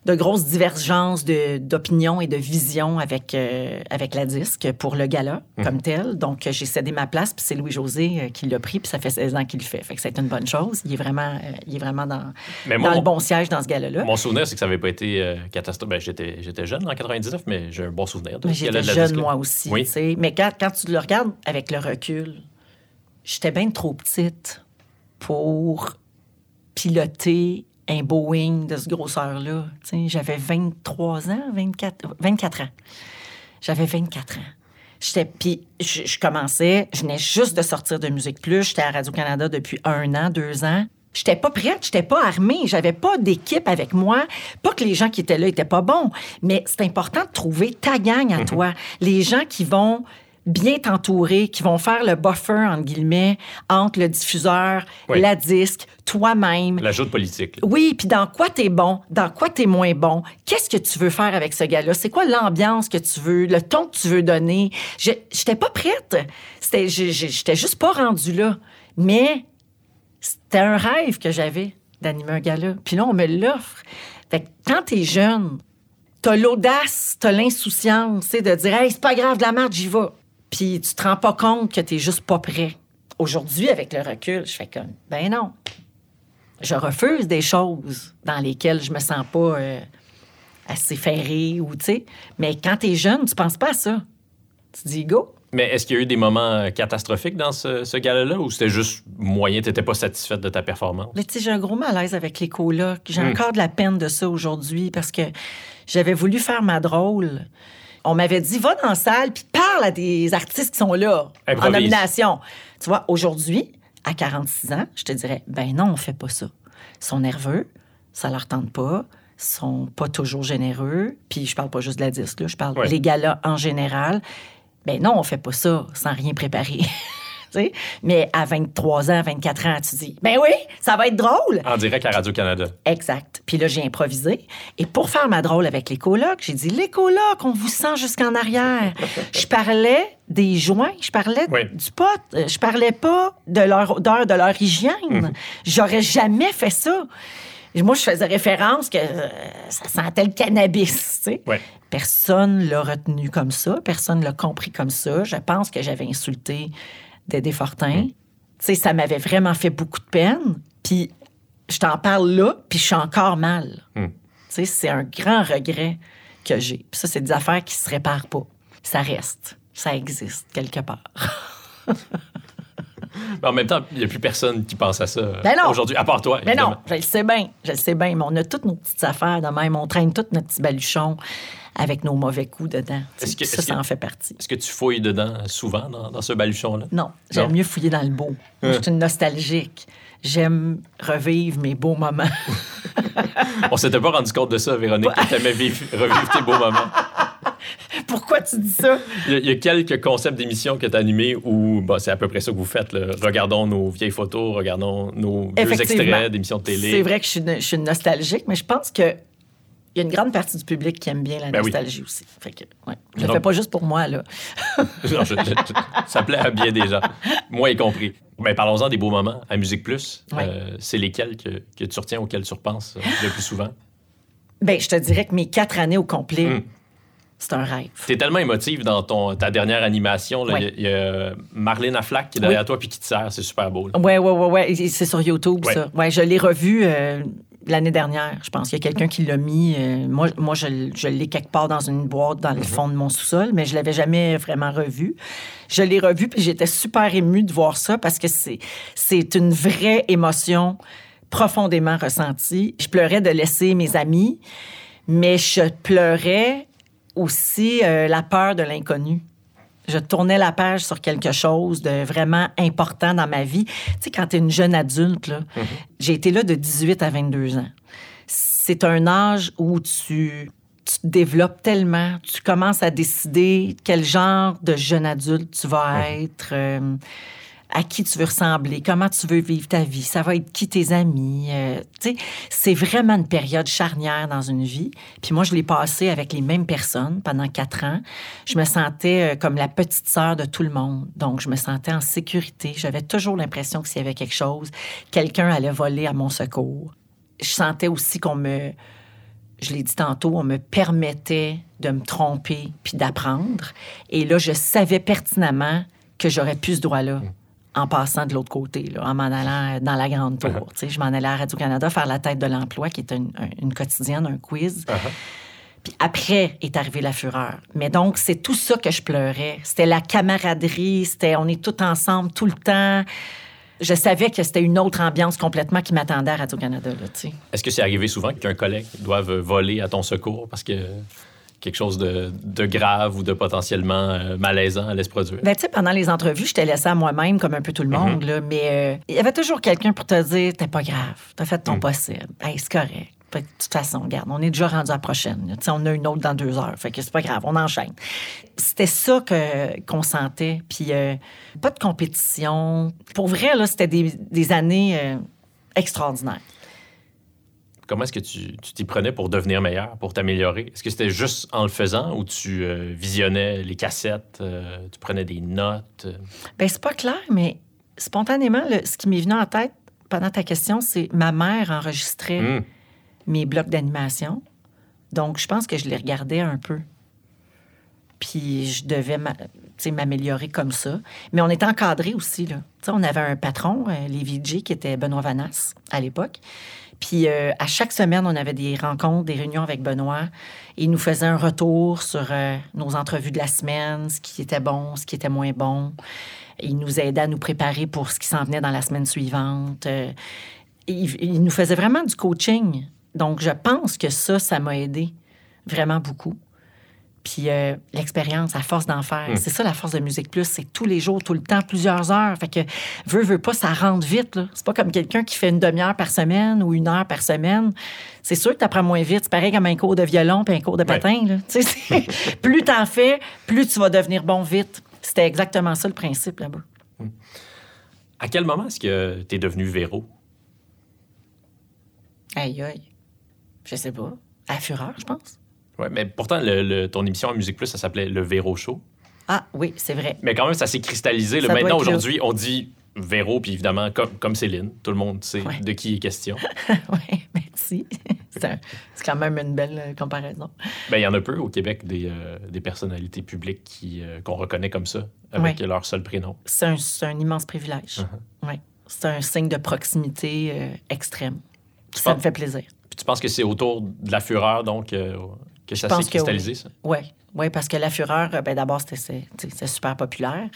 de grosses divergences d'opinion et de vision avec, euh, avec la disque pour le gala Mhm. comme tel. Donc, j'ai cédé ma place, puis c'est Louis-José euh, qui l'a pris, puis ça fait 16 ans qu'il le fait. Fait que c'est une bonne chose. Il est vraiment, euh, il est vraiment dans, Mais dans le bon siège dans ce gala-là. Mon souvenir, c'est que ça n'avait pas été euh, catastrophique. Ben, j'étais, j'étais jeune en 99, mais j'ai un bon souvenir. de Mais J'étais jeune, disque. moi aussi. Oui. Mais quand, quand tu le regardes avec le recul, j'étais bien trop petite pour piloter un Boeing de ce grosseur-là. J'avais 23 ans, 24, 24 ans. J'avais 24 ans. J'étais, puis je, je commençais, je venais juste de sortir de Musique Plus. J'étais à Radio-Canada depuis un an, deux ans. J'étais pas prête, j'étais pas armée, j'avais pas d'équipe avec moi. Pas que les gens qui étaient là étaient pas bons, mais c'est important de trouver ta gang à toi. Les gens qui vont bien t'entourer, qui vont faire le buffer, entre guillemets, entre le diffuseur, Oui. la disque, toi-même. L'ajout de politique. là. Oui, puis dans quoi t'es bon, dans quoi t'es moins bon, qu'est-ce que tu veux faire avec ce gars-là, c'est quoi l'ambiance que tu veux, le ton que tu veux donner? Je j'étais pas prête, j'étais juste pas rendue là, mais c'était un rêve que j'avais d'animer un gala. Puis là on me l'offre. Fait que quand t'es jeune, t'as l'audace, t'as l'insouciance, tu sais, de dire hey c'est pas grave de la merde, j'y vais. Puis tu te rends pas compte que t'es juste pas prêt. Aujourd'hui, avec le recul, je fais comme ben non je refuse des choses dans lesquelles je me sens pas euh, assez ferrée ou tu sais. Mais quand t'es jeune, tu penses pas à ça. Tu dis go. Mais est-ce qu'il y a eu des moments euh, catastrophiques dans ce, ce gala-là ou c'était juste moyen, tu n'étais pas satisfaite de ta performance? Là, tu sais, j'ai un gros malaise avec les colocs. J'ai Hmm. encore de la peine de ça aujourd'hui parce que j'avais voulu faire ma drôle. On m'avait dit, va dans la salle puis parle à des artistes qui sont là, en nomination. Tu vois, aujourd'hui, à 46 ans, je te dirais, ben non, on fait pas ça. Ils sont nerveux, ça leur tente pas, ils sont pas toujours généreux. Puis je parle pas juste de la disque, là, je parle Ouais. les galas en général. Ben non, on fait pas ça sans rien préparer. Mais à 23 ans, 24 ans, tu dis, ben oui, ça va être drôle. En direct à Radio-Canada. Exact. Puis là, j'ai improvisé. Et pour faire ma drôle avec les colocs, j'ai dit, les colocs, on vous sent jusqu'en arrière. je parlais des joints, je parlais Oui. du pot, euh, je parlais pas de leur odeur, de leur hygiène. J'aurais jamais fait ça. Moi, je faisais référence que euh, ça sentait le cannabis, tu sais. Ouais. Personne l'a retenu comme ça, personne l'a compris comme ça. Je pense que j'avais insulté Dédé Fortin. Tu sais, ça m'avait vraiment fait beaucoup de peine. Puis je t'en parle là, puis je suis encore mal. Tu sais, c'est un grand regret que j'ai. Puis ça, c'est des affaires qui se réparent pas. Ça reste. Ça existe quelque part. Mais en même temps, il n'y a plus personne qui pense à ça euh, Ben non. aujourd'hui, à part toi. Mais non, évidemment. je le sais bien, je le sais bien, mais on a toutes nos petites affaires de même. On traîne tous nos petits baluchons avec nos mauvais coups dedans. Est-ce que- ça, ça que- en fait partie. Est-ce que tu fouilles dedans souvent dans, dans ce baluchon-là? Non, j'aime Non? mieux fouiller dans le beau. Moi, Je suis une nostalgique. J'aime revivre mes beaux moments. On s'était pas rendu compte de ça, Véronique, que tu aimais revivre tes beaux moments. Pourquoi tu dis ça? Il y, a, il y a quelques concepts d'émissions que tu as animés où bah, c'est à peu près ça que vous faites. là. Regardons nos vieilles photos, regardons nos vieux extraits d'émissions de télé. C'est vrai que je suis, je suis nostalgique, mais je pense que il y a une grande partie du public qui aime bien la Ben oui. nostalgie aussi. Fait que, ouais. Je le Non. fais pas juste pour moi, là. Non, je- je- je- ça plaît à bien des gens, moi y compris. Ben, Parlons-en des beaux moments à Musique Plus. Euh, c'est lesquels que, que tu retiens, auxquels tu repenses euh, le plus souvent? Ben, je te dirais que mes quatre années au complet, Hmm. C'est un rêve. Tu es tellement émotive dans ton, ta dernière animation. Il y a- Ouais. il y, a Marlène Aflac qui est derrière toi puis qui te sert. C'est super beau. là. Ouais, ouais, ouais, C'est sur YouTube, Ouais. ça. Ouais, je l'ai revu euh, l'année dernière. Je pense qu'il y a quelqu'un qui l'a mis. euh, moi, moi, je, l'ai quelque part dans une boîte dans le Mhm. fond de mon sous-sol, mais je l'avais jamais vraiment revu. Je l'ai revu, puis j'étais super émue de voir ça parce que c'est une vraie émotion profondément ressentie. Je pleurais de laisser mes amis, mais je pleurais aussi euh, la peur de l'inconnu. Je tournais la page sur quelque chose de vraiment important dans ma vie. Tu sais, quand tu es une jeune adulte, là, j'ai été là de 18 à 22 ans. C'est un âge où tu, tu te développes tellement, tu commences à décider quel genre de jeune adulte tu vas être. euh, à qui tu veux ressembler, comment tu veux vivre ta vie, ça va être qui tes amis. euh, c'est vraiment une période charnière dans une vie. Puis moi, je l'ai passée avec les mêmes personnes pendant quatre ans. Je me sentais euh, comme la petite sœur de tout le monde. Donc, je me sentais en sécurité. J'avais toujours l'impression que s'il y avait quelque chose, quelqu'un allait voler à mon secours. Je sentais aussi qu'on me je l'ai dit tantôt, on me permettait de me tromper puis d'apprendre. Et là, je savais pertinemment que j'aurais plus ce droit-là en passant de l'autre côté, là, en m'en allant dans la grande tour. Sais, je m'en allais à Radio-Canada faire la tête de l'emploi, qui est une, un- une quotidienne, un quiz. Puis après est arrivée la fureur. Mais donc, c'est tout ça que je pleurais. C'était la camaraderie, c'était on est tous ensemble tout le temps. Je savais que c'était une autre ambiance complètement qui m'attendait à Radio-Canada. Est-ce que c'est arrivé souvent qu'un collègue doive voler à ton secours parce que quelque chose de, de grave ou de potentiellement euh, malaisant allait se produire? Ben, tu sais, pendant les entrevues, je t'ai laissé à moi-même, comme un peu tout le monde, là, mais euh, il y avait toujours quelqu'un pour te dire T'es pas grave, t'as fait ton possible. Hey, c'est correct. Fait que, De toute façon, regarde, on est déjà rendu à la prochaine. là. Tu sais, on a une autre dans deux heures. Fait que c'est pas grave, on enchaîne. C'était ça que, qu'on sentait. Puis euh, pas de compétition. Pour vrai, là, c'était des, des années extraordinaires. Comment est-ce que tu t'y prenais pour devenir meilleur, pour t'améliorer? Est-ce que c'était juste en le faisant ou tu euh, visionnais les cassettes, euh, tu prenais des notes? Ben, c'est pas clair, mais spontanément, le- ce qui m'est venu en tête pendant ta question, c'est ma mère enregistrait Hmm. mes blocs d'animation. Donc, je pense que je les regardais un peu. Puis, je devais m'améliorer comme ça. Mais on était encadrés aussi. Là. On avait un patron, euh, les qui était Benoît Vanas à l'époque. Puis, euh, à chaque semaine, on avait des rencontres, des réunions avec Benoît. Il nous faisait un retour sur euh, nos entrevues de la semaine, ce qui était bon, ce qui était moins bon. Il nous aidait à nous préparer pour ce qui s'en venait dans la semaine suivante. Euh, il, il nous faisait vraiment du coaching. Donc, je pense que ça, ça m'a aidé vraiment beaucoup. Puis euh, l'expérience, à force d'en faire, c'est ça la force de Musique Plus, c'est tous les jours, tout le temps, plusieurs heures. Fait que veut, veut pas, ça rentre vite. C'est pas comme quelqu'un qui fait une demi-heure par semaine ou une heure par semaine. C'est sûr que tu apprends moins vite. C'est pareil comme un cours de violon puis un cours de patin. là. Plus t'en fais, plus tu vas devenir bon vite. C'était exactement ça le principe là-bas. À quel moment est-ce que tu es devenu Véro? Aïe, aïe. Je sais pas. À fureur, je pense. Ouais, mais pourtant, le- le- ton émission à Musique Plus, ça s'appelait Le Véro Show. Ah oui, c'est vrai. Mais quand même, ça s'est cristallisé. là. Ça doit Maintenant, aujourd'hui, on dit Véro, puis évidemment, comme, comme Céline, tout le monde sait Ouais. de qui il est question. oui, merci. C'est quand même une belle euh, comparaison. Ben, il y en a peu au Québec des, euh, des personnalités publiques qui, euh, qu'on reconnaît comme ça, avec Ouais. leur seul prénom. C'est un, immense privilège. Uh-huh. Oui. C'est un signe de proximité euh, extrême. Tu Ça penses- me fait plaisir. Puis tu penses que c'est autour de la fureur, donc, que ça s'est cristallisé, oui. ça? Oui, oui, parce que La Fureur, euh, ben, d'abord, c'était super populaire.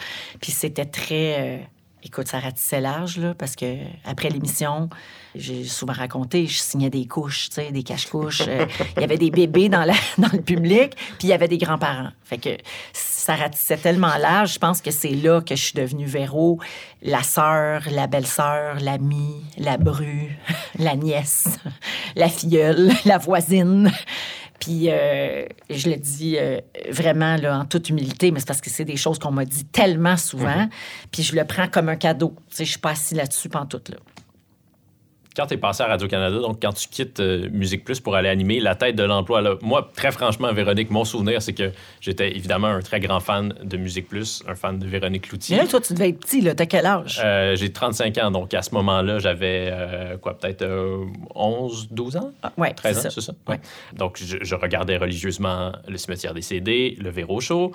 Puis c'était très. euh, écoute, ça ratissait large, là, parce que après l'émission, j'ai souvent raconté, je signais des couches, tu sais, des cache-couches. Euh, Il y avait des bébés dans, la, dans le public, puis il y avait des grands-parents. Fait que ça ratissait tellement large, je pense que c'est là que je suis devenue Véro, la sœur, la belle-sœur, l'amie, la bru, la nièce, la filleule, la voisine. Puis euh, je le dis euh, vraiment là, en toute humilité, mais c'est parce que c'est des choses qu'on m'a dit tellement souvent. Puis je le prends comme un cadeau. Tu sais, je suis pas assis là-dessus pantoute, là. Quand tu es passé à Radio-Canada, donc quand tu quittes euh, Musique Plus pour aller animer La tête de l'emploi, là, moi, très franchement, Véronique, mon souvenir, c'est que j'étais évidemment un très grand fan de Musique Plus, un fan de Véronique Mais Cloutier. là, toi, tu devais être petit, là. T'as quel âge? Euh, j'ai 35 ans, donc à ce moment-là, j'avais euh, quoi, peut-être euh, 11, 12 ans? Ah, ouais, 13 ans, c'est c'est ça? ça? Ouais. Donc, je, je regardais religieusement Le cimetière des CD, Le Véro Show.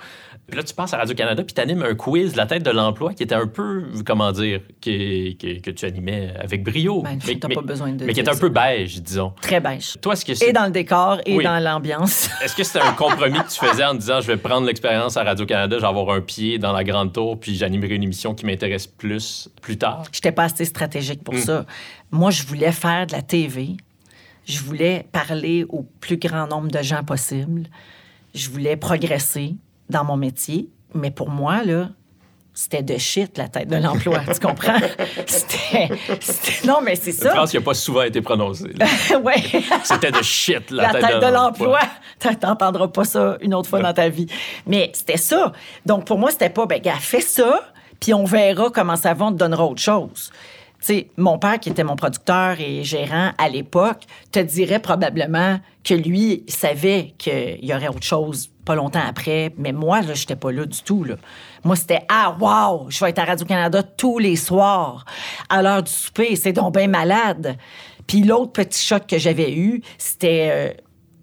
Puis là, tu passes à Radio-Canada, puis tu animes un quiz, La tête de l'emploi, qui était un peu, comment dire, qui- qui- que tu animais avec brio. Ben, t'as pas besoin de Mais qui était un peu beige, disons. Très beige. Toi, est-ce que Et dans le décor, et Oui. dans l'ambiance. est-ce que c'était un compromis que tu faisais en disant je vais prendre l'expérience à Radio-Canada, je vais avoir un pied dans la grande tour, puis j'animerai une émission qui m'intéresse plus plus tard? J'étais pas assez stratégique pour ça. Moi, je voulais faire de la TV. Je voulais parler au plus grand nombre de gens possible. Je voulais progresser dans mon métier. Mais pour moi, là, c'était de shit, la tête de l'emploi. tu comprends? C'était, c'était- Non, mais c'est ça. phrase qui n'a pas souvent été prononcée. là. ouais. C'était de shit, la, la tête, de l'emploi. T'en- T'entendras pas ça une autre fois dans ta vie. Mais c'était ça. Donc, pour moi, c'était pas, ben, gars, fais ça, Puis on verra comment ça va, on te donnera autre chose. Tu sais, mon père, qui était mon producteur et gérant à l'époque, te dirait probablement que lui savait qu'il y aurait autre chose pas longtemps après. Mais moi, là, j'étais pas là du tout. Là. Moi, c'était Ah, wow, je vais être à Radio-Canada tous les soirs à l'heure du souper. C'est donc bien malade. Puis l'autre petit choc que j'avais eu, c'était. euh,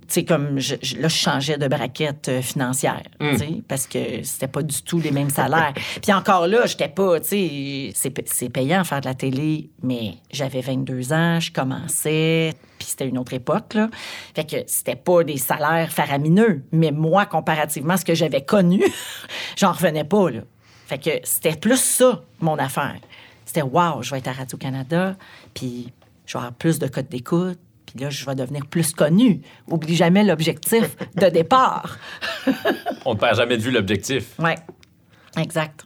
tu sais, comme je, je- là, je changeais de braquette euh, financière, sais, parce que c'était pas du tout les mêmes salaires. Puis encore là, j'étais pas, tu sais, c'est pa- c'est payant faire de la télé, mais j'avais 22 ans, je commençais, c'était une autre époque, là. Fait que c'était pas des salaires faramineux, mais moi, comparativement à ce que j'avais connu, j'en revenais pas, là. Fait que c'était plus ça, mon affaire. C'était, wow, je vais être à Radio-Canada, puis je vais avoir plus de codes d'écoute, puis là, je vais devenir plus connu. Oublie jamais l'objectif de départ. On ne perd jamais de vue l'objectif. Ouais, exact.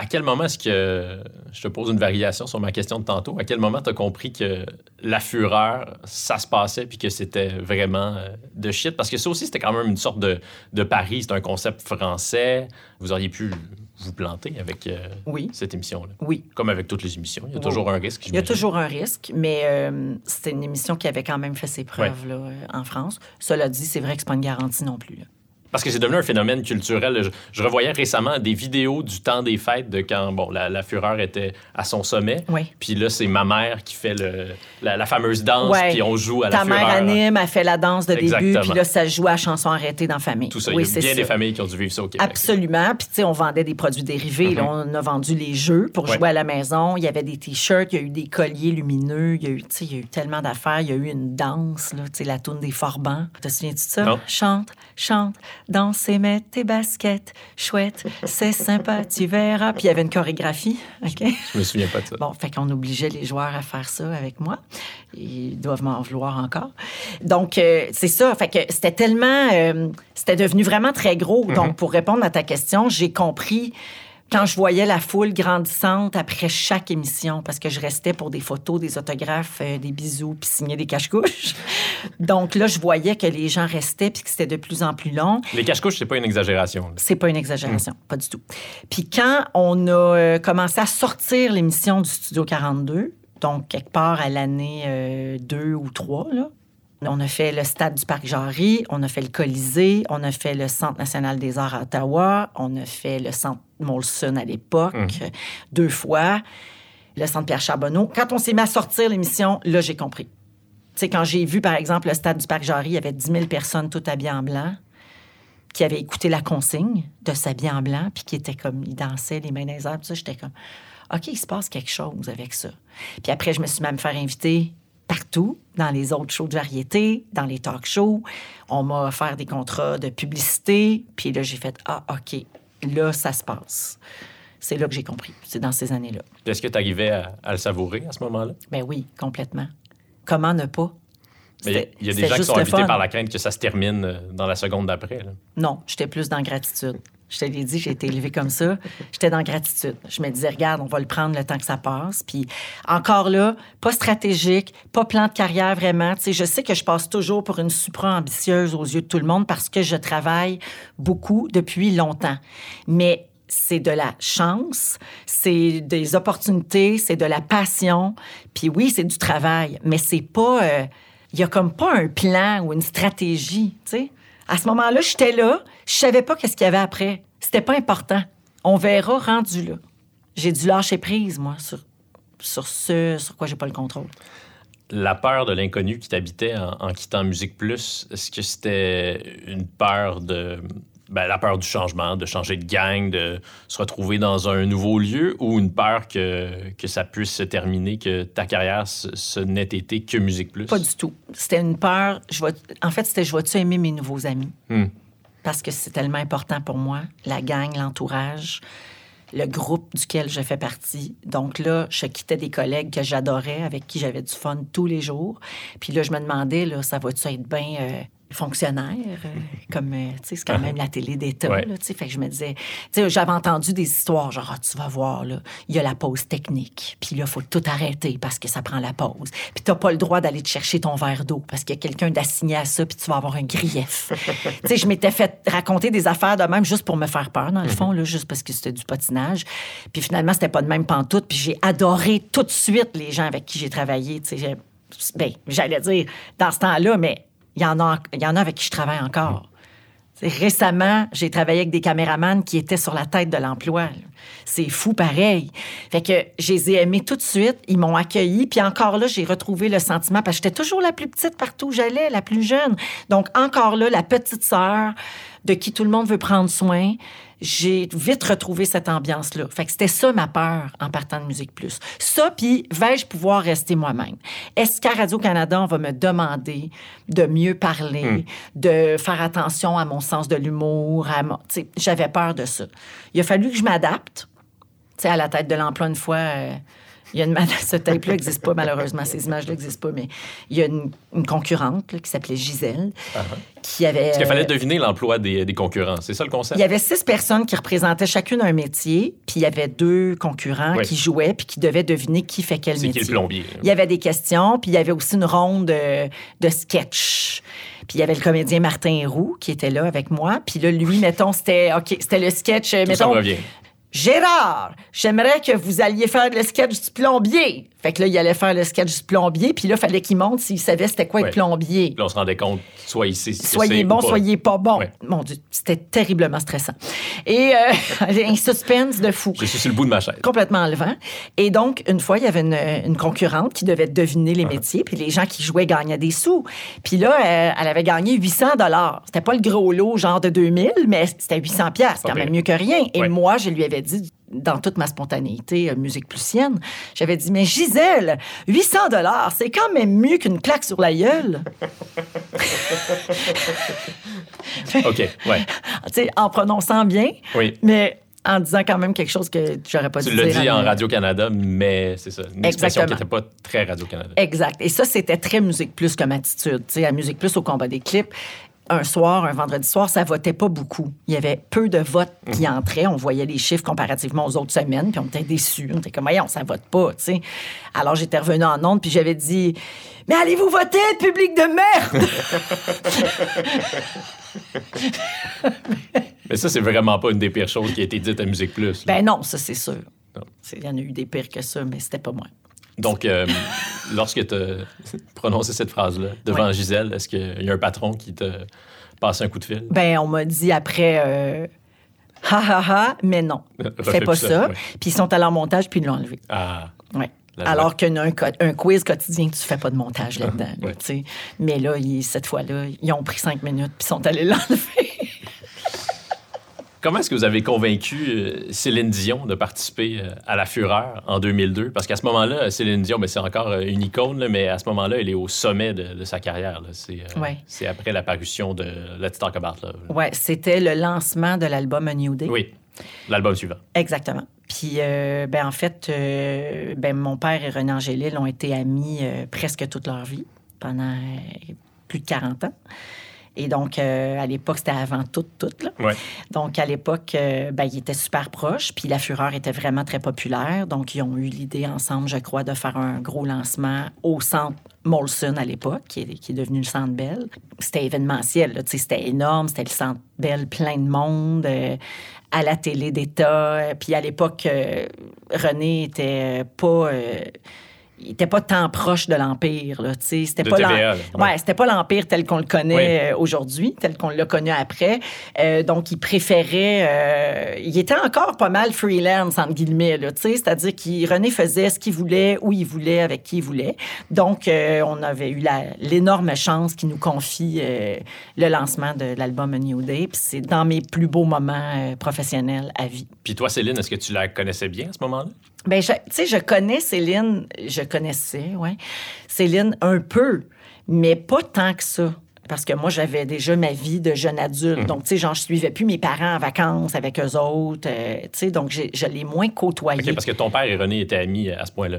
À quel moment est-ce que, je te pose une variation sur ma question de tantôt, à quel moment tu as compris que la fureur, ça se passait puis que c'était vraiment euh, de shit? Parce que ça aussi, c'était quand même une sorte de, de pari, c'est un concept français. Vous auriez pu vous planter avec euh, Oui. cette émission-là. Oui. Comme avec toutes les émissions, il y a Oui. toujours un risque. Il y a toujours un risque, mais euh, c'était une émission qui avait quand même fait ses preuves là, euh, en France. Cela dit, c'est vrai que c'est pas une garantie non plus. là. Parce que c'est devenu un phénomène culturel. Je, je revoyais récemment des vidéos du temps des fêtes de quand bon, la, la fureur était à son sommet. Oui. Puis là, c'est ma mère qui fait le, la, la fameuse danse, Ouais. puis on joue à la Ta fureur. mère anime, elle fait la danse de début, puis là, ça joue à chanson arrêtée dans la famille. Tout ça. Oui, il y a bien ça. des familles qui ont dû vivre ça au Québec. Absolument. Puis, tu sais, on vendait des produits dérivés. là. on a vendu les jeux pour Mhm. Ouais. jouer à la maison. Il y avait des T-shirts, il y a eu des colliers lumineux. Il y a eu, tu il y a eu tellement d'affaires. Il y a eu une danse, là, tu la tourne des Forbans. Te souviens-tu de ça? Non. Chante, chante, danse et mets tes baskets. Chouette, c'est sympa, tu verras. Puis, il y avait une chorégraphie. OK? Je me souviens pas de ça. Bon, fait qu'on obligeait les joueurs à faire ça avec moi. Ils doivent m'en vouloir encore. Donc, euh, c'est ça. Fait que c'était tellement... euh, c'était devenu vraiment très gros. Donc, pour répondre à ta question, j'ai compris quand je voyais la foule grandissante après chaque émission, parce que je restais pour des photos, des autographes, euh, des bisous, puis signer des cache-couches. Donc là, je voyais que les gens restaient, puis que c'était de plus en plus long. Les cache-couches, c'est pas une exagération. C'est pas une exagération, pas du tout. Puis quand on a euh, commencé à sortir l'émission du Studio 42, donc quelque part à l'année 2 ou 3, là, on a fait le stade du Parc Jarry, on a fait le Colisée, on a fait le Centre national des arts à Ottawa, on a fait le Centre Molson à l'époque, euh, deux fois, le Centre Pierre Charbonneau. Quand on s'est mis à sortir l'émission, là, j'ai compris. Tu sais, quand j'ai vu, par exemple, le stade du Parc Jarry, il y avait 10 000 personnes toutes habillées en blanc qui avaient écouté la consigne de s'habiller en blanc, puis qui étaient comme, ils dansaient les mains dans les airs, tout ça, j'étais comme, OK, il se passe quelque chose avec ça. Puis après, je me suis même fait inviter partout, dans les autres shows de variété, dans les talk shows. On m'a offert des contrats de publicité, puis là, j'ai fait, ah, OK, là, ça se passe. C'est là que j'ai compris. C'est dans ces années-là. Est-ce que tu arrivais à, à le savourer à ce moment-là? Ben oui, complètement. Comment ne pas? Il y a- y des gens qui sont fun. par la crainte que ça se termine euh, dans la seconde d'après. Non, j'étais plus dans gratitude. Je te l'ai dit, j'ai été élevée comme ça. J'étais dans gratitude. Je me disais, regarde, on va le prendre le temps que ça passe. Puis encore là, pas stratégique, pas plan de carrière vraiment. Tu sais, je sais que je passe toujours pour une supra ambitieuse aux yeux de tout le monde parce que je travaille beaucoup depuis longtemps. Mais c'est de la chance, c'est des opportunités, c'est de la passion. Puis oui, c'est du travail, mais c'est pas. euh, Il y a comme pas un plan ou une stratégie, tu sais. À ce moment-là, j'étais là, je savais pas qu'est-ce qu'il y avait après. C'était pas important. On verra rendu là. J'ai dû lâcher prise, moi, sur, ce sur quoi j'ai pas le contrôle. La peur de l'inconnu qui t'habitait en, en quittant Musique Plus, est-ce que c'était une peur de. Ben, la peur du changement, de changer de gang, de se retrouver dans un nouveau lieu, ou une peur que, que ça puisse se terminer, que ta carrière, ce, ce n'ait été que Musique Plus? Pas du tout. C'était une peur. Je vais, en fait, c'était je vais-tu aimer mes nouveaux amis? Hmm. Parce que c'est tellement important pour moi, la gang, l'entourage, le groupe duquel je fais partie. Donc là, je quittais des collègues que j'adorais, avec qui j'avais du fun tous les jours. Puis là, je me demandais, là, ça va-tu être bien euh, fonctionnaire, euh, comme, euh, tu sais, c'est quand même la télé d'État, Ouais. là, tu sais. Fait que je me disais, tu sais, j'avais entendu des histoires, genre, Ah, tu vas voir, là, il y a la pause technique, puis là, il faut tout arrêter parce que ça prend la pause. Puis t'as pas le droit d'aller te chercher ton verre d'eau parce qu'il y a quelqu'un d'assigné à ça, puis tu vas avoir un grief. tu sais, je m'étais fait raconter des affaires de même juste pour me faire peur, dans le fond, là, juste parce que c'était du patinage. Puis finalement, c'était pas de même pantoute, puis j'ai adoré tout de suite les gens avec qui j'ai travaillé, tu sais. Ben, j'allais dire, dans ce temps-là, mais il y en a, y en a avec qui je travaille encore. Récemment, j'ai travaillé avec des caméramans qui étaient sur la tête de l'emploi. C'est fou pareil. Fait que je les ai aimés tout de suite. Ils m'ont accueilli. Puis encore là, j'ai retrouvé le sentiment parce que j'étais toujours la plus petite partout où j'allais, la plus jeune. Donc encore là, la petite sœur de qui tout le monde veut prendre soin. J'ai vite retrouvé cette ambiance-là. Fait que c'était ça ma peur en partant de Musique Plus. Ça, puis vais-je pouvoir rester moi-même? Est-ce qu'à Radio-Canada, on va me demander de mieux parler, de faire attention à mon sens de l'humour? à mon- J'avais peur de ça. Il a fallu que je m'adapte. Tu sais, à la tête de l'emploi, une fois, euh, il y a une ce tape-là n'existe pas, malheureusement, ces images-là n'existent pas, mais il y a une, une concurrente là, qui s'appelait Gisèle, qui avait... Parce qu'il fallait euh, deviner l'emploi des, des concurrents. C'est ça le concept? il y avait six personnes qui représentaient chacune un métier, puis il y avait deux concurrents Oui. qui jouaient, puis qui devaient deviner qui fait quel métier. qui le plombier? Il y avait des questions, puis il y avait aussi une ronde de, de sketch. Puis il y avait le comédien Martin Roux qui était là avec moi. Puis là, lui, mettons, c'était OK, c'était le sketch. euh, Tout ça mettons, me revient. Gérard, j'aimerais que vous alliez faire le sketch du plombier. Fait que là, il allait faire le sketch du plombier, puis là, il fallait qu'il montre s'il savait c'était quoi Ouais. être plombier. Là, on se rendait compte, soit ici, si Soyez bon, pas. soyez pas bon. Ouais. Mon Dieu, c'était terriblement stressant. Et euh, un suspense de fou. Je suis sur le bout de ma chaise. Complètement enlevant. Et donc, une fois, il y avait une, une concurrente qui devait deviner les métiers, puis les gens qui jouaient gagnaient des sous. Puis là, euh, elle avait gagné 800 dollars. C'était pas le gros lot, genre de 2000, mais c'était 800 pièces, quand même mieux que rien. Et Ouais. moi, je lui avais dit, dans toute ma spontanéité euh, musique plusienne, j'avais dit, mais Gisèle, 800 dollars, c'est quand même mieux qu'une claque sur la gueule. OK, ouais. Tu sais, en prononçant bien, Oui. mais en disant quand même quelque chose que j'aurais pas Tu dû l'as dire dit à en mes- Radio-Canada, mais c'est ça. Une expression qui n'était pas très Radio-Canada. Exact. Et ça, c'était très Musique Plus comme attitude. Tu sais, à Musique Plus, au combat des clips, un soir, un vendredi soir, ça votait pas beaucoup. Il y avait peu de votes qui entraient. On voyait les chiffres comparativement aux autres semaines, puis on était déçus. On était comme, voyons, ça vote pas, tu sais. Alors, j'étais revenue en ondes, puis j'avais dit, mais allez-vous voter, public de merde! Mais ça, c'est vraiment pas une des pires choses qui a été dite à Musique Plus. là. ben non, ça, c'est sûr. Il y en a eu des pires que ça, mais c'était pas moi. Donc, euh, lorsque tu as prononcé cette phrase-là devant Ouais. Gisèle, est-ce qu'il y a un patron qui te passe un coup de fil? Ben, on m'a dit après, euh, ha ha ha, mais non, Refais fais pas ça, ça. ouais. Puis ils sont allés en montage, puis ils l'ont enlevé. Ah, Ouais. Alors qu'un un, quiz quotidien, tu fais pas de montage là-dedans. là, Ouais. tu sais. Mais là, ils- cette fois-là, ils ont pris cinq minutes puis sont allés l'enlever. Comment est-ce que vous avez convaincu euh, Céline Dion de participer euh, à La Fureur en 2002? Parce qu'à ce moment-là, Céline Dion, ben, c'est encore euh, une icône, là, mais à ce moment-là, elle est au sommet de, de sa carrière. C'est euh, Ouais. après l'apparition de Let's Talk About Love. ouais, c'était le lancement de l'album A New Day. Oui, l'album suivant. Exactement. Puis, euh, ben, en fait, euh, ben, mon père et René Angélil ont été amis presque toute leur vie, pendant plus de 40 ans. Et donc, euh, à l'époque, c'était avant tout, tout, là. Ouais. Donc, à l'époque, euh, ben, ils étaient super proches, puis La Fureur était vraiment très populaire. Donc, ils ont eu l'idée ensemble, je crois, de faire un gros lancement au centre Molson à l'époque, qui est, qui est devenu le Centre Bell. C'était événementiel, c'était énorme, c'était le Centre Bell, plein de monde, euh, à la télé d'État. Puis à l'époque, euh, René était pas... euh, il était pas tant proche de l'Empire, là, tu sais. C'était pas TVA, ouais. Ouais, c'était pas l'Empire tel qu'on le connaît Oui. euh, aujourd'hui, tel qu'on l'a connu après. Euh, donc, il préférait... euh, il était encore pas mal freelance, entre guillemets, là, tu sais. C'est-à-dire qu'il René faisait ce qu'il voulait, où il voulait, avec qui il voulait. Donc, euh, on avait eu l'énorme chance qu'il nous confie le lancement de l'album A New Day. Puis c'est dans mes plus beaux moments professionnels à vie. Puis toi, Céline, est-ce que tu la connaissais bien à ce moment-là? Ben, je- tu sais, je connais Céline, je connaissais, ouais. Céline un peu, mais pas tant que ça. Parce que moi, j'avais déjà ma vie de jeune adulte. Donc, tu sais, genre, je suivais plus mes parents en vacances avec eux autres. euh, tu sais, donc, je l'ai moins côtoyé. Parce que ton père et René étaient amis à ce point-là.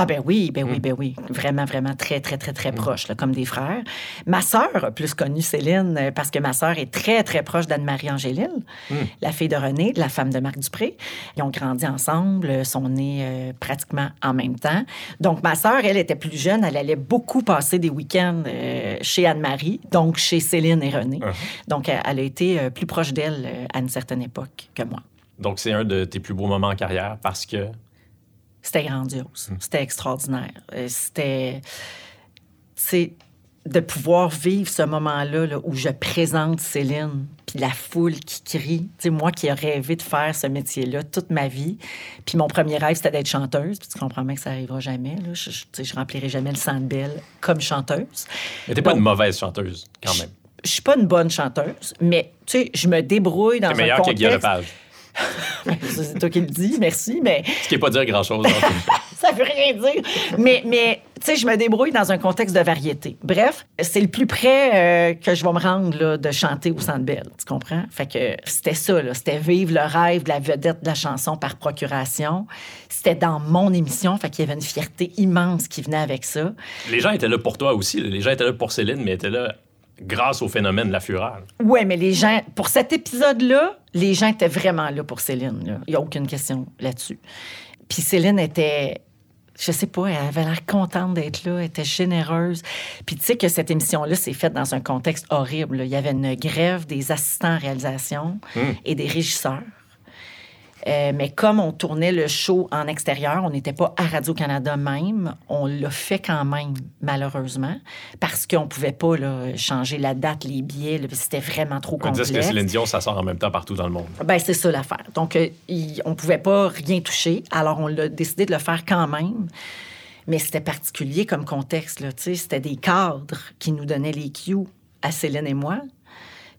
Ah ben oui, ben oui, ben oui. Vraiment, vraiment très, très, très, très proche, là, comme des frères. Ma sœur a plus connu Céline euh, parce que ma sœur est très, très proche d'Anne-Marie Angéline, Hmm. la fille de René, la femme de Marc Dupré. Ils ont grandi ensemble, euh, sont nés euh, pratiquement en même temps. Donc ma sœur, elle était plus jeune, elle allait beaucoup passer des week-ends euh, chez Anne-Marie, donc chez Céline et René. Uh-huh. Donc elle a été plus proche d'elle à une certaine époque que moi. Donc, c'est un de tes plus beaux moments en carrière parce que. C'était grandiose. C'était extraordinaire. Euh, C'était. C'est de pouvoir vivre ce moment-là là, où je présente Céline, puis la foule qui crie. Tu sais, moi qui ai rêvé de faire ce métier-là toute ma vie. Puis mon premier rêve, c'était d'être chanteuse. Puis tu comprends bien que ça n'arrivera jamais. Là. Je, je, tu sais, je remplirai jamais le Centre Bell comme chanteuse. Mais t'es pas Donc- une mauvaise chanteuse, quand même. Je suis pas une bonne chanteuse, mais tu sais, je me débrouille dans un meilleure que Guy contexte... Lepage. C'est toi qui le dis, merci, mais Ce qui n'est pas dire grand-chose. hein. ça veut rien dire. Mais, mais tu sais, je me débrouille dans un contexte de variété. Bref, c'est le plus près euh, que je vais me rendre là, de chanter au Centre Bell, tu comprends? Fait que c'était ça, là. C'était vivre le rêve de la vedette de la chanson par procuration. C'était dans mon émission, fait qu'il y avait une fierté immense qui venait avec ça. Les gens étaient là pour toi aussi. là. Les gens étaient là pour Céline, mais étaient là grâce au phénomène de la fureur. Ouais, mais les gens, pour cet épisode-là, les gens étaient vraiment là pour Céline. là. Il n'y a aucune question là-dessus. Puis Céline était, je sais pas, elle avait l'air contente d'être là, elle était généreuse. Puis tu sais que cette émission-là s'est faite dans un contexte horrible. là. Il y avait une grève des assistants à réalisation et des régisseurs. Euh, mais comme on tournait le show en extérieur, on n'était pas à Radio-Canada même, on l'a fait quand même, malheureusement, parce qu'on ne pouvait pas là, changer la date, les billets, c'était vraiment trop On complexe. que Céline Dion, ça sort en même temps partout dans le monde. Ben, c'est ça l'affaire. Donc, euh, on ne pouvait pas rien toucher. Alors, on l'a décidé de le faire quand même. Mais c'était particulier comme contexte. Là, c'était des cadres qui nous donnaient les cues à Céline et moi.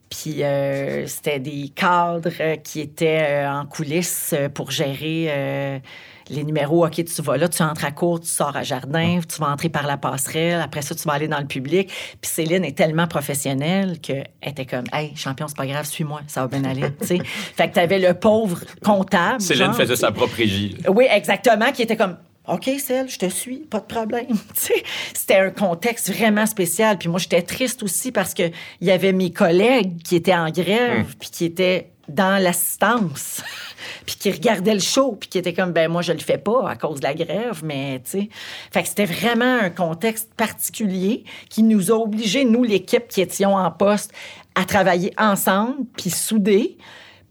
Puis euh, c'était des cadres euh, qui étaient euh, en coulisses pour gérer les numéros. OK, tu vas là, tu entres à court, tu sors à jardin, tu vas entrer par la passerelle. Après ça, tu vas aller dans le public. Puis Céline est tellement professionnelle qu'elle était comme Hey, champion, c'est pas grave, suis-moi, ça va bien aller. fait que tu avais le pauvre comptable. Céline genre, faisait sa propre régie. oui, exactement, qui était comme OK, Celle, je te suis, pas de problème. C'était un contexte vraiment spécial. Puis moi, j'étais triste aussi parce qu'il y avait mes collègues qui étaient en grève, puis qui étaient dans l'assistance, puis qui regardaient le show, puis qui étaient comme, ben moi, je le fais pas à cause de la grève, mais tu sais. Fait que c'était vraiment un contexte particulier qui nous a obligés, nous, l'équipe qui étions en poste, à travailler ensemble, puis soudés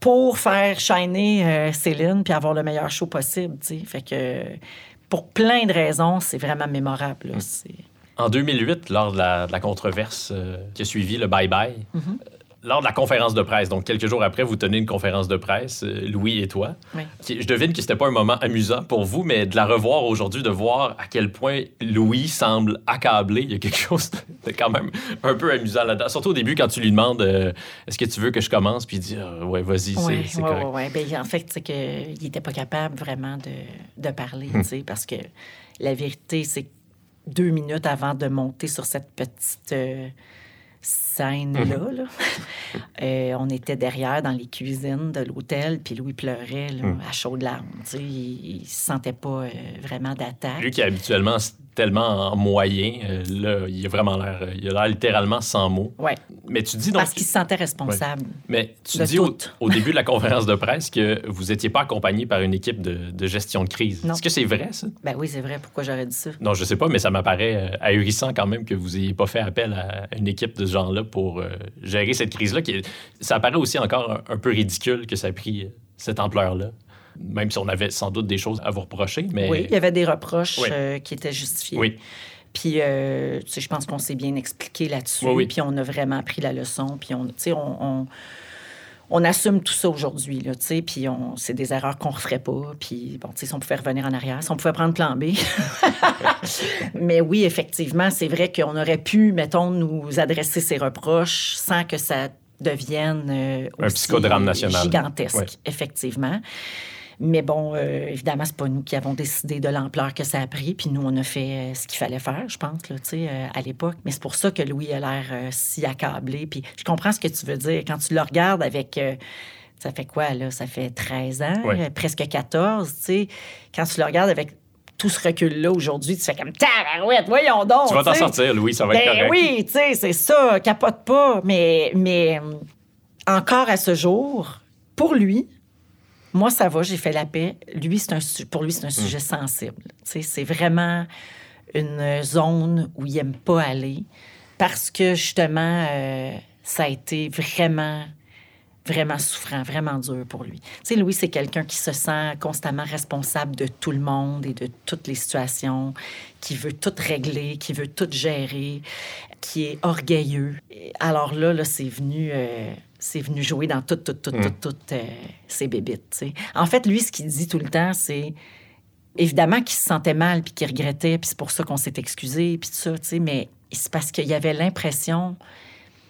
pour faire shiner euh, Céline puis avoir le meilleur show possible, tu sais. Fait que pour plein de raisons, c'est vraiment mémorable. là. C'est- En 2008, lors de la, de la controverse euh, qui a suivi le bye-bye, euh, lors de la conférence de presse, donc quelques jours après, vous tenez une conférence de presse, euh, Louis et toi. Oui. Je devine que c'était pas un moment amusant pour vous, mais de la revoir aujourd'hui, de voir à quel point Louis semble accablé, il y a quelque chose de quand même un peu amusant là-dedans. Surtout au début, quand tu lui demandes euh, Est-ce que tu veux que je commence? Puis il dit Ah, Ouais, vas-y, c'est Ouais, c'est ouais, correct. ouais. Ben, en fait, c'est qu'il n'était pas capable vraiment de, de parler, sais, parce que la vérité, c'est que deux minutes avant de monter sur cette petite euh, scène-là, Hmm. là, euh, on était derrière dans les cuisines de l'hôtel, puis Louis pleurait là, Hmm. à chaudes larmes. Il ne se sentait pas euh, vraiment d'attaque. Lui qui est habituellement tellement en moyen, euh, là, il a vraiment l'air, il a l'air littéralement sans mots. Ouais, Mais tu dis donc. parce qu'il se sentait responsable. Mais tu de dis au, début de la conférence de presse que vous n'étiez pas accompagné par une équipe de, de gestion de crise. Non. Est-ce que c'est vrai, ça? Ben oui, c'est vrai. Pourquoi j'aurais dit ça? Non, je sais pas, mais ça m'apparaît ahurissant quand même que vous n'ayez pas fait appel à une équipe de ce genre-là pour euh, gérer cette crise-là. Ça apparaît aussi encore un, un peu ridicule que ça a pris euh, cette ampleur-là. Même si on avait sans doute des choses à vous reprocher, mais... Oui, il y avait des reproches Oui. euh, qui étaient justifiés. Oui. Puis, euh, tu sais, je pense qu'on s'est bien expliqué là-dessus. Oui, oui. Puis, on a vraiment pris la leçon. Puis, on, tu sais, on, on, on assume tout ça aujourd'hui, là, tu sais. Puis, on, c'est des erreurs qu'on referait pas. Puis, bon, tu sais, si on pouvait revenir en arrière, si on pouvait prendre plan B. Mais oui, effectivement, c'est vrai qu'on aurait pu, mettons, nous adresser ces reproches sans que ça devienne euh, Un aussi psychodrame national. gigantesque, Ouais. effectivement. Mais bon, euh, évidemment, c'est pas nous qui avons décidé de l'ampleur que ça a pris. Puis nous, on a fait euh, ce qu'il fallait faire, je pense, là, euh, à l'époque. Mais c'est pour ça que Louis a l'air euh, si accablé. Puis je comprends ce que tu veux dire. Quand tu le regardes avec... ça fait quoi, là? Ça fait 13 ans, Ouais. presque 14, tu sais. Quand tu le regardes avec tout ce recul-là aujourd'hui, tu fais comme tabarouette, voyons donc. Tu vas t'en sortir, Louis, ça va être Ben correct. oui, tu sais, c'est ça, capote pas. Mais, mais encore à ce jour, pour lui, moi, ça va, j'ai fait la paix. Lui, c'est un, pour lui, c'est un sujet sensible. C'est vraiment une zone où il n'aime pas aller parce que, justement, euh, ça a été vraiment, vraiment souffrant, vraiment dur pour lui. Tu sais, Louis, c'est quelqu'un qui se sent constamment responsable de tout le monde et de toutes les situations, qui veut tout régler, qui veut tout gérer, qui est orgueilleux. Alors là, là c'est venu... euh, c'est venu jouer dans toutes, toutes, toutes, toutes, toutes euh, ses bébites. En fait, lui, ce qu'il dit tout le temps, c'est évidemment qu'il se sentait mal puis qu'il regrettait, puis c'est pour ça qu'on s'est excusé, puis tout ça, tu sais, mais c'est parce qu'il y avait l'impression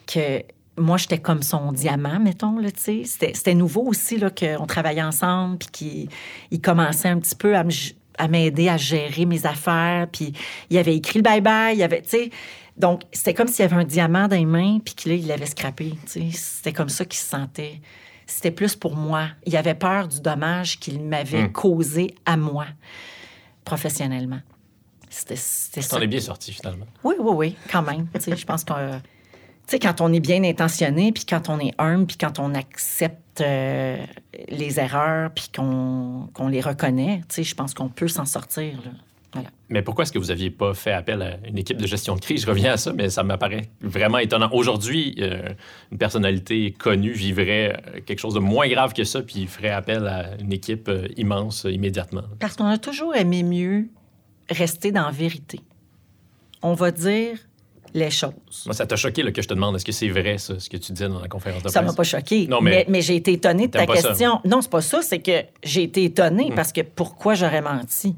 que moi, j'étais comme son diamant, mettons, là, tu sais. C'était, nouveau aussi, là, qu'on travaillait ensemble, puis qu'il il commençait un petit peu à, g- à m'aider à gérer mes affaires, puis il avait écrit le bye-bye, il avait, tu sais... Donc, c'était comme s'il y avait un diamant dans les mains, puis qu'il il l'avait scrappé. C'était comme ça qu'il se sentait. C'était plus pour moi. Il avait peur du dommage qu'il m'avait causé à moi, professionnellement. C'était, ça. t'en es bien sorti, finalement. Oui, oui, oui, quand même. Je pense que, tu sais, quand on est bien intentionné, puis quand on est humble, puis quand on accepte euh, les erreurs, puis qu'on les reconnaît, tu sais, je pense qu'on peut s'en sortir. Là. Voilà. Mais pourquoi est-ce que vous n'aviez pas fait appel à une équipe de gestion de crise? Je reviens à ça, mais ça m'apparaît vraiment étonnant. Aujourd'hui, euh, une personnalité connue vivrait euh, quelque chose de moins grave que ça, puis ferait appel à une équipe euh, immense euh, immédiatement. Parce qu'on a toujours aimé mieux rester dans la vérité. On va dire les choses. Moi, ça t'a choqué là, que je te demande, est-ce que c'est vrai, ça, ce que tu disais dans la conférence de Ça presse? m'a pas choqué. Non, mais... mais- mais, j'ai été étonnée de ta pas ça? question. Non, c'est pas ça. C'est que j'ai été étonnée parce que pourquoi j'aurais menti?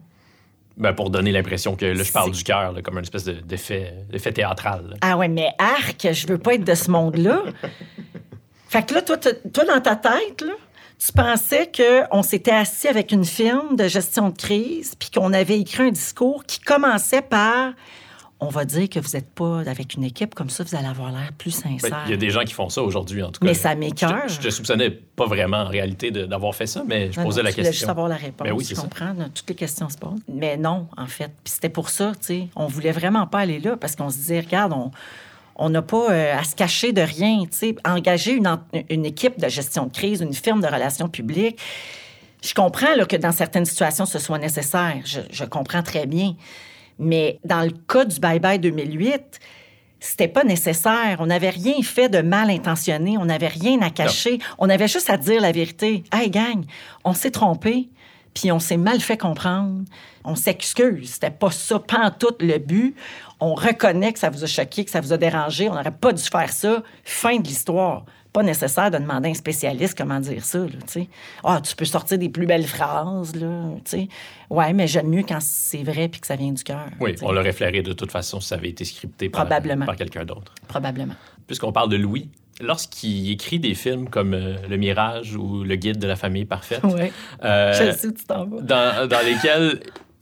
Ben, pour donner l'impression que là, je parle du cœur, comme une espèce de- d'effet d'effet théâtral. là. Ah ouais, mais arc, je veux pas être de ce monde-là. fait que là, toi, toi, dans ta tête, là, tu pensais qu'on s'était assis avec une firme de gestion de crise, puis qu'on avait écrit un discours qui commençait par on va dire que vous n'êtes pas avec une équipe, comme ça, vous allez avoir l'air plus Ben, sincère. Il y a des gens qui font ça aujourd'hui, en tout cas. Mais ça Je m'écoeure. te- Je te soupçonnais pas vraiment, en réalité, d'avoir fait ça, mais je Non, posais non, la tu question. juste avoir la réponse. Ben oui, tu c'est ça. comprends? là, Toutes les questions se posent. Mais non, en fait. Puis c'était pour ça, tu sais. On voulait vraiment pas aller là parce qu'on se disait, regarde, on on n'a pas euh, à se cacher de rien, tu sais. Engager une, une équipe de gestion de crise, une firme de relations publiques. Je comprends là, que dans certaines situations, ce soit nécessaire. Je, je comprends très bien. Mais dans le cas du Bye Bye 2008, c'était pas nécessaire. On n'avait rien fait de mal intentionné. On n'avait rien à cacher. On avait juste à dire la vérité. Hey, gang, on s'est trompé, puis on s'est mal fait comprendre. On s'excuse. C'était pas ça, pas en tout le but. On reconnaît que ça vous a choqué, que ça vous a dérangé. On n'aurait pas dû faire ça. Fin de l'histoire. Pas nécessaire de demander à un spécialiste comment dire ça. Ah, tu peux sortir des plus belles phrases, là, tu sais. Ouais, mais j'aime mieux quand c'est vrai puis que ça vient du cœur. Oui, tu sais. on l'aurait flairé de toute façon si ça avait été scripté par, Probablement. par quelqu'un d'autre. Probablement. Puisqu'on parle de Louis, lorsqu'il écrit des films comme euh, Le Mirage ou Le Guide de la famille parfaite, euh, Je sais où tu vas. dans, dans lesquels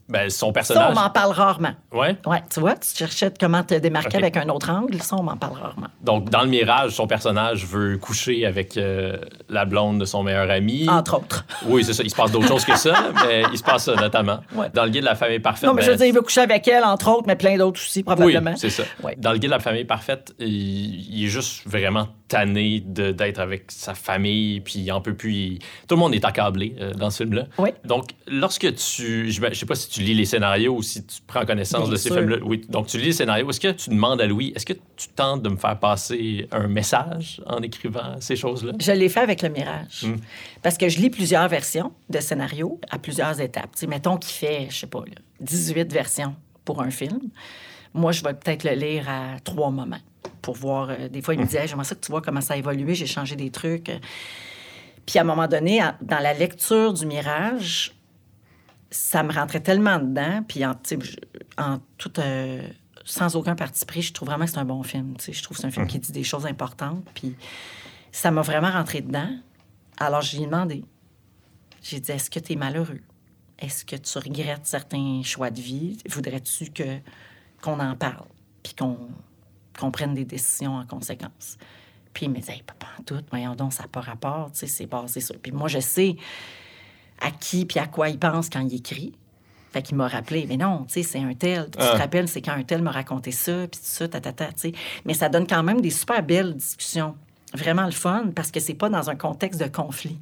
ben, son Ça, personnage... on m'en parle rarement. Ouais. Ouais, tu vois, tu cherchais comment te démarquer avec un autre angle. Ça, on m'en parle rarement. Donc, dans Le Mirage, son personnage veut coucher avec euh, la blonde de son meilleur ami. Entre autres. Oui, c'est ça. Il se passe d'autres choses que ça, mais il se passe ça notamment. Ouais. Dans Le Guide de la famille parfaite... Non, mais je ben, veux dire, il veut coucher avec elle, entre autres, mais plein d'autres aussi, probablement. Oui, c'est ça. Ouais. Dans le guide de la famille parfaite, il, il est juste vraiment tanné d'être avec sa famille, puis il en peut plus. il- Tout le monde est accablé euh, dans ce film-là. Oui. Donc, lorsque tu. Je ne sais pas si tu lis les scénarios ou si tu prends connaissance Bien de ces films-là. Oui. Donc, tu lis les scénarios. Est-ce que tu demandes à Louis, est-ce que tu tentes de me faire passer un message en écrivant ces choses-là? Je l'ai fait avec le Mirage. Hmm. Parce que je lis plusieurs versions de scénarios à plusieurs étapes. Tu sais, mettons qu'il fait, je sais pas, là, 18 versions pour un film. Moi, je vais peut-être le lire à trois moments pour voir. euh, des fois, il me dit Hey, J'aimerais ça que tu vois comment ça a évolué, j'ai changé des trucs. Puis à un moment donné, dans la lecture du Mirage, ça me rentrait tellement dedans. Puis en, tout. euh, sans aucun parti pris, je trouve vraiment que c'est un bon film. Je trouve que c'est un film qui dit des choses importantes. Puis ça m'a vraiment rentré dedans. Alors, je lui ai demandé. J'ai dit, est-ce que tu es malheureux? Est-ce que tu regrettes certains choix de vie? Voudrais-tu que qu'on en parle? Puis qu'on qu'on prenne des décisions en conséquence? Puis il me dit, hey, pas en tout, voyons donc, ça n'a pas rapport, tu sais, c'est basé sur... Puis moi, je sais à qui puis à quoi il pense quand il écrit. Fait qu'il m'a rappelé, mais non, tu sais, c'est un tel. Tu Ah. te rappelles, c'est quand un tel m'a raconté ça, puis tout ça, tatata, tu sais. Mais ça donne quand même des super belles discussions. Vraiment le fun, parce que c'est pas dans un contexte de conflit.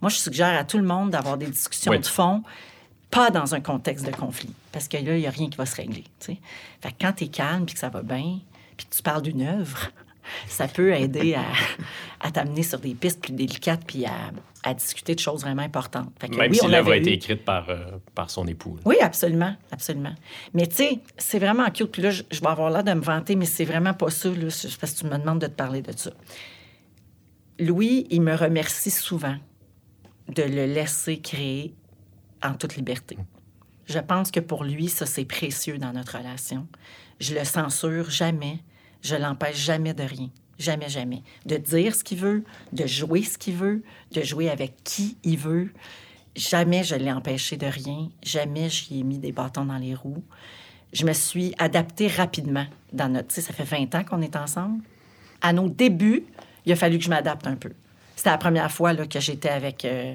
Moi, je suggère à tout le monde d'avoir des discussions Oui. de fond, pas dans un contexte de conflit. Parce que là, il n'y a rien qui va se régler. tu sais. Fait que quand tu es calme puis que ça va bien, puis tu parles d'une œuvre, ça peut aider à, à t'amener sur des pistes plus délicates puis à, à discuter de choses vraiment importantes. Fait que Même oui, si l'œuvre a été eu- écrite par, euh, par son époux. là. oui, absolument, absolument. Mais tu sais, c'est vraiment cute. Puis là, je, je vais avoir l'air de me vanter, mais c'est vraiment pas ça, là, parce que tu me demandes de te parler de ça. Louis, il me remercie souvent de le laisser créer en toute liberté. Je pense que pour lui, ça, c'est précieux dans notre relation. Je le censure jamais. Je l'empêche jamais de rien. Jamais, jamais. De dire ce qu'il veut, de jouer ce qu'il veut, de jouer avec qui il veut. Jamais je l'ai empêché de rien. Jamais j'y ai mis des bâtons dans les roues. Je me suis adaptée rapidement dans notre... Ça fait 20 ans qu'on est ensemble. À nos débuts, il a fallu que je m'adapte un peu. C'était la première fois que j'étais avec euh,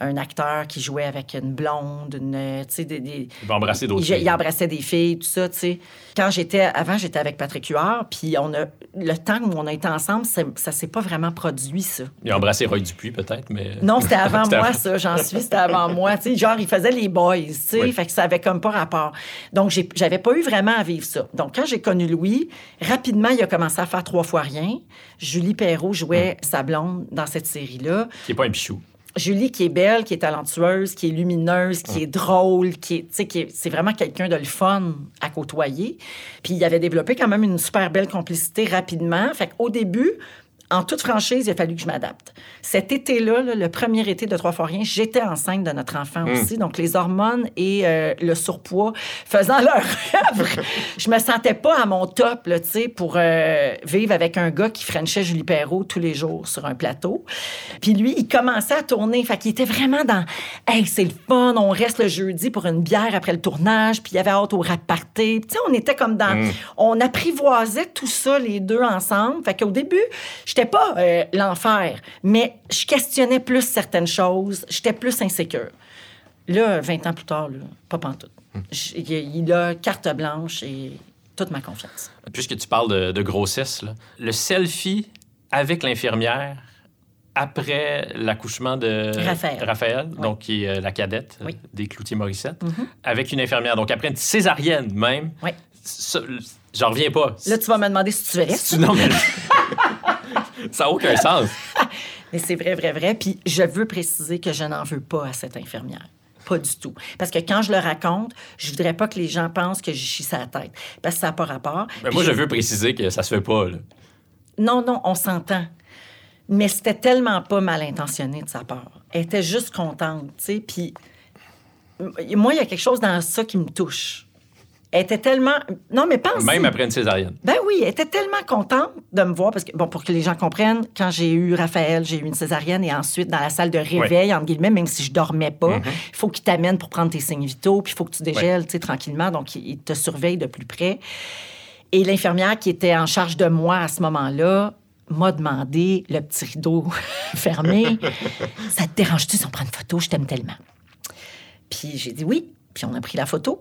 un acteur qui jouait avec une blonde, une, euh, tu sais, des, des- Il va embrasser d'autres il, filles. il embrassait des filles, tout ça, tu sais. Quand j'étais, avant, j'étais avec Patrick Huard, puis on a, le temps où on a été ensemble, ça s'est pas vraiment produit, ça. Il a embrassé Roy Dupuis, peut-être, mais... Non, c'était avant moi, ça, j'en suis, c'était avant moi. Tu sais, genre, il faisait les boys, tu sais, Oui. fait que ça avait comme pas rapport. Donc, j'avais pas eu vraiment à vivre ça. Donc, quand j'ai connu Louis, rapidement, il a commencé à faire trois fois rien. Julie Perrault jouait Mm. sa blonde dans cette série-là. Qui n'est pas un pichou. Julie qui est belle, qui est talentueuse, qui est lumineuse, qui est drôle, qui est, tu sais, qui est- c'est vraiment quelqu'un de le fun à côtoyer. Puis il avait développé quand même une super belle complicité rapidement. Fait qu'au début, en toute franchise, il a fallu que je m'adapte. Cet été-là, là, le premier été de Trois fois rien, j'étais enceinte de notre enfant aussi. Donc les hormones et euh, le surpoids faisant leur œuvre, je me sentais pas à mon top, là, tu sais, pour euh, vivre avec un gars qui frenchait Julie Perrault tous les jours sur un plateau. Puis lui, il commençait à tourner. Fait qu'il était vraiment dans Hey, c'est le fun, on reste le jeudi pour une bière après le tournage. Puis il y avait hâte au rap party. Puis, Tu sais, on était comme dans. On apprivoisait tout ça, les deux ensemble. Fait qu'au début, j'étais pas euh, l'enfer, mais je questionnais plus certaines choses. J'étais plus insécure. Là, 20 ans plus tard, là, pas pantoute. J- Il, a carte blanche et toute ma confiance. Puisque tu parles de, de grossesse, là, le selfie avec l'infirmière après l'accouchement de Raphaël. donc qui est euh, la cadette euh, Oui. des Cloutier-Morissette, avec une infirmière. Donc après une césarienne même, Oui. j'en reviens pas. Là, tu vas me demander si tu verrais ça. Non, mais... ça n'a aucun sens. Mais c'est vrai, vrai, vrai. Puis je veux préciser que je n'en veux pas à cette infirmière. Pas du tout. Parce que quand je le raconte, je voudrais pas que les gens pensent que j'y chie sa tête. Parce que ça n'a pas rapport. Mais Puis moi, je veux préciser que ça se fait pas. là. Non, non, on s'entend. Mais c'était tellement pas mal intentionné de sa part. Elle était juste contente, tu sais. Puis moi, il y a quelque chose dans ça qui me touche. Elle était tellement... Non, mais pense Même après une césarienne. Ben oui, elle était tellement contente de me voir parce que, bon, pour que les gens comprennent, quand j'ai eu Raphaël, j'ai eu une césarienne et ensuite dans la salle de réveil, entre guillemets, même si je dormais pas, il faut qu'il t'amène pour prendre tes signes vitaux, puis il faut que tu dégèles, tu sais, tranquillement. Donc, il il te surveille de plus près. Et l'infirmière qui était en charge de moi à ce moment-là m'a demandé, le petit rideau fermé, ça te dérange-tu si on prend une photo? Je t'aime tellement. Puis j'ai dit oui. Puis on a pris la photo.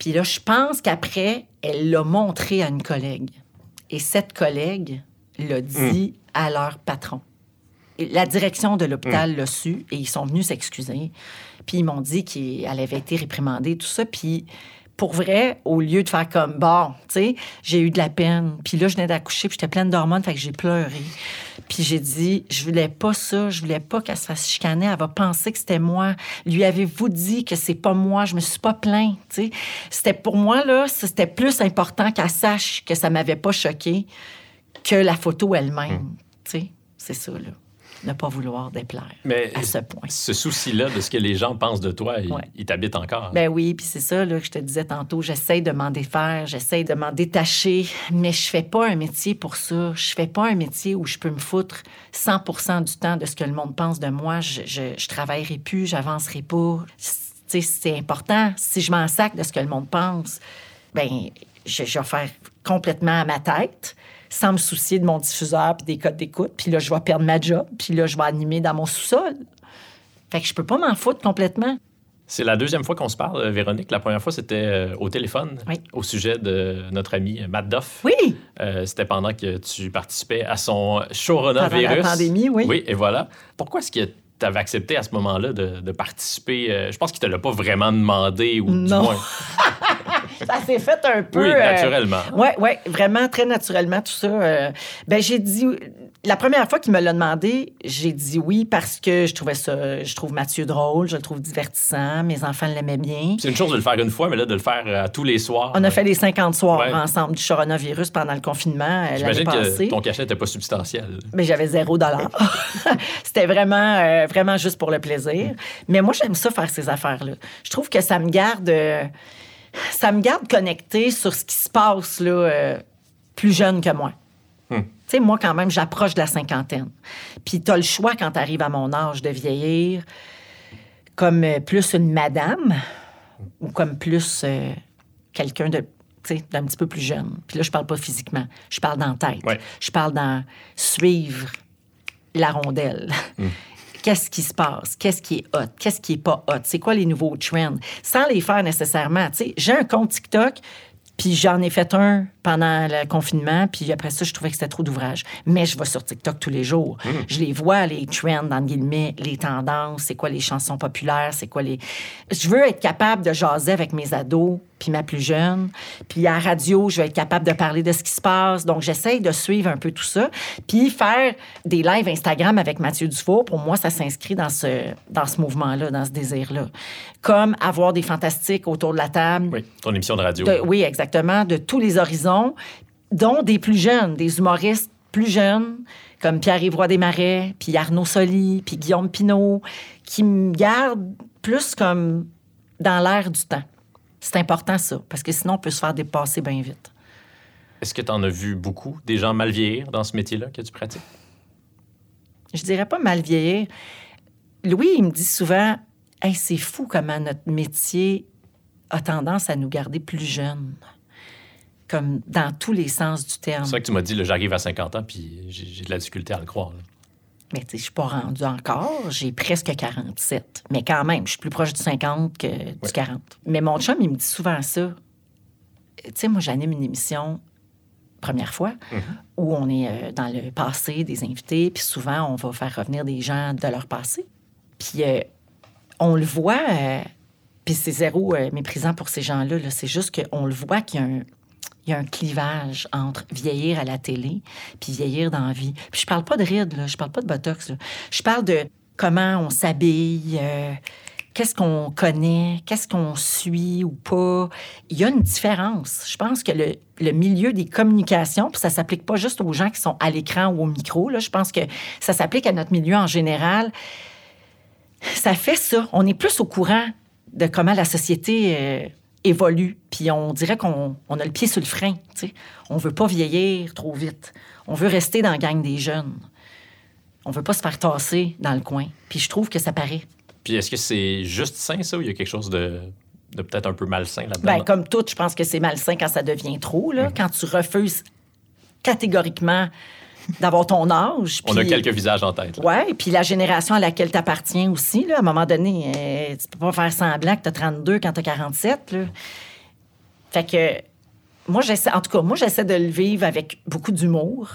Puis là, je pense qu'après, elle l'a montré à une collègue. Et cette collègue l'a dit à leur patron. Et la direction de l'hôpital l'a su et ils sont venus s'excuser. Puis ils m'ont dit qu'elle avait été réprimandée, tout ça. Puis pour vrai, au lieu de faire comme, bon, tu sais, j'ai eu de la peine. Puis là, je venais d'accoucher, puis j'étais pleine d'hormones, fait que j'ai pleuré. Puis j'ai dit, je voulais pas ça, je voulais pas qu'elle se fasse chicaner, elle va penser que c'était moi. Lui avez-vous dit que c'est pas moi, je me suis pas plaint, tu sais. C'était pour moi, là, c'était plus important qu'elle sache que ça m'avait pas choqué que la photo elle-même, tu sais. C'est ça, là. Ne pas vouloir déplaire Mais à ce point. ce souci-là de ce que les gens pensent de toi, il, Ouais. il t'habite encore. Ben oui, puis c'est ça là, que je te disais tantôt. J'essaie de m'en défaire, j'essaie de m'en détacher, mais je fais pas un métier pour ça. Je fais pas un métier où je peux me foutre 100 du temps de ce que le monde pense de moi. Je, je, je travaillerai plus, j'avancerai pas. Tu sais, c'est important. Si je m'en sac de ce que le monde pense, ben je, je vais faire complètement à ma tête sans me soucier de mon diffuseur puis des codes d'écoute. Puis là, je vais perdre ma job. Puis là, je vais animer dans mon sous-sol. Fait que je peux pas m'en foutre complètement. C'est la deuxième fois qu'on se parle, euh, Véronique. La première fois, c'était euh, au téléphone Oui. au sujet de notre ami Matt Duff. Oui, Euh, c'était pendant que tu participais à son show pendant Virus. la pandémie, oui. Oui, et voilà. Pourquoi est-ce que tu avais accepté à ce moment-là de, de participer? euh, je pense qu'il te l'a pas vraiment demandé, ou Non. du moins. Ça s'est fait un peu. Oui, euh, naturellement. Oui, oui, vraiment très naturellement, tout ça. euh, ben, j'ai dit. La première fois qu'il me l'a demandé, j'ai dit oui parce que je trouvais ça. Je trouve Mathieu drôle, je le trouve divertissant, mes enfants l'aimaient bien. C'est une chose de le faire une fois, mais là, de le faire euh, tous les soirs. On a fait les 50 soirs Ouais. ensemble du coronavirus pendant le confinement euh, J'imagine que ton cachet n'était pas substantiel. Mais j'avais zéro dollar. C'était vraiment, euh, vraiment juste pour le plaisir. Mais moi, j'aime ça faire ces affaires-là. Je trouve que ça me garde, ça me garde connecté sur ce qui se passe là, plus jeune que moi. Hmm. Tu sais, moi, quand même, j'approche de la cinquantaine. Puis tu as le choix quand tu arrives à mon âge de vieillir comme euh, plus une madame ou comme plus euh, quelqu'un de d'un petit peu plus jeune. Puis là, je parle pas physiquement, je parle dans la tête. Ouais. Je parle dans suivre la rondelle. Qu'est-ce qui se passe? Qu'est-ce qui est hot? Qu'est-ce qui est pas hot? C'est quoi les nouveaux trends? Sans les faire nécessairement. J'ai un compte TikTok, puis j'en ai fait un pendant le confinement, puis après ça, je trouvais que c'était trop d'ouvrage. Mais je vais sur TikTok tous les jours. Je les vois, les trends, dans guillemets, les tendances, c'est quoi les chansons populaires, c'est quoi les... Je veux être capable de jaser avec mes ados, puis ma plus jeune. Puis à la radio, je vais être capable de parler de ce qui se passe. Donc, j'essaye de suivre un peu tout ça. Puis faire des lives Instagram avec Mathieu Dufour, pour moi, ça s'inscrit dans ce, dans ce mouvement-là, dans ce désir-là. Comme avoir des fantastiques autour de la table. Oui, ton émission de radio. De- oui, exactement, de tous les horizons, dont des plus jeunes, des humoristes plus jeunes, comme Pierre-Yves Desmarais, puis Arnaud Soli, puis Guillaume Pinault, qui me gardent plus comme dans l'air du temps. C'est important, ça, parce que sinon, on peut se faire dépasser bien vite. Est-ce que tu en as vu beaucoup, des gens mal vieillir dans ce métier-là que tu pratiques? Je dirais pas mal vieillir. Louis, il me dit souvent Hey, c'est fou comment notre métier a tendance à nous garder plus jeunes. Comme dans tous les sens du terme. C'est vrai que tu m'as dit, j'arrive à 50 ans, puis j'ai j'ai de la difficulté à le croire. là. Mais tu sais, je suis pas rendue encore. J'ai presque 47. Mais quand même, je suis plus proche du 50 que du 40. Mais mon chum, il me dit souvent ça. Tu sais, moi, j'anime une émission, première fois, où on est euh, dans le passé des invités, puis souvent, on va faire revenir des gens de leur passé. Puis euh, on le voit, euh, puis c'est zéro euh, méprisant pour ces gens-là. là. C'est juste qu'on le voit qu'il y a un y a un clivage entre vieillir à la télé puis vieillir dans la vie. Puis je parle pas de rides, là, je parle pas de botox. Je parle de comment on s'habille, euh, qu'est-ce qu'on connaît, qu'est-ce qu'on suit ou pas. Il y a une différence. Je pense que le, le milieu des communications, puis ça s'applique pas juste aux gens qui sont à l'écran ou au micro, là, je pense que ça s'applique à notre milieu en général. Ça fait ça. On est plus au courant de comment la société euh, évolue. Puis on dirait qu'on on a le pied sur le frein. tu sais. On veut pas vieillir trop vite. On veut rester dans la gang des jeunes. On veut pas se faire tasser dans le coin. Puis je trouve que ça paraît. Puis est-ce que c'est juste sain, ça, ou il y a quelque chose de, de peut-être un peu malsain là-dedans? Ben, comme tout, je pense que c'est malsain quand ça devient trop. Là, Quand tu refuses catégoriquement d'avoir ton âge. On a quelques visages en tête. Oui, puis la génération à laquelle tu appartiens aussi, là, à un moment donné, euh, tu peux pas faire semblant que tu as 32 quand tu as 47. Là. Fait que, moi, j'essaie, en tout cas, moi, j'essaie de le vivre avec beaucoup d'humour.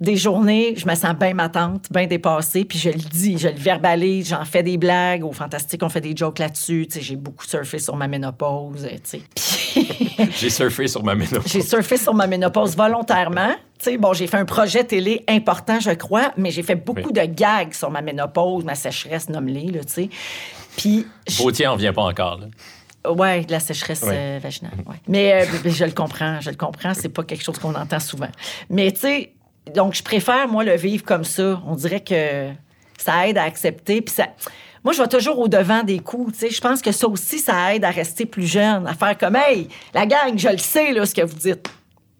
Des journées, je me sens bien ma tante, bien dépassée, puis je le dis, je le verbalise, j'en fais des blagues. Au Fantastique, on fait des jokes là-dessus. Tu sais, j'ai beaucoup surfé sur ma ménopause, tu sais. Puis- J'ai surfé sur ma ménopause. j'ai surfé sur ma ménopause volontairement. Tu sais, bon, j'ai fait un projet télé important, je crois, mais j'ai fait beaucoup Oui. de gags sur ma ménopause, ma sécheresse, nomme-les, là, tu sais. Puis, Vautier en vient pas encore. là. ouais, de la sécheresse Oui. euh, vaginale, ouais. Mais euh, je le comprends, je le comprends, c'est pas quelque chose qu'on entend souvent. Mais tu sais, donc je préfère, moi, le vivre comme ça. On dirait que ça aide à accepter, puis ça... Moi, je vais toujours au devant des coups, tu sais. Je pense que ça aussi, ça aide à rester plus jeune, à faire comme, hey, la gang, je le sais, là, ce que vous dites.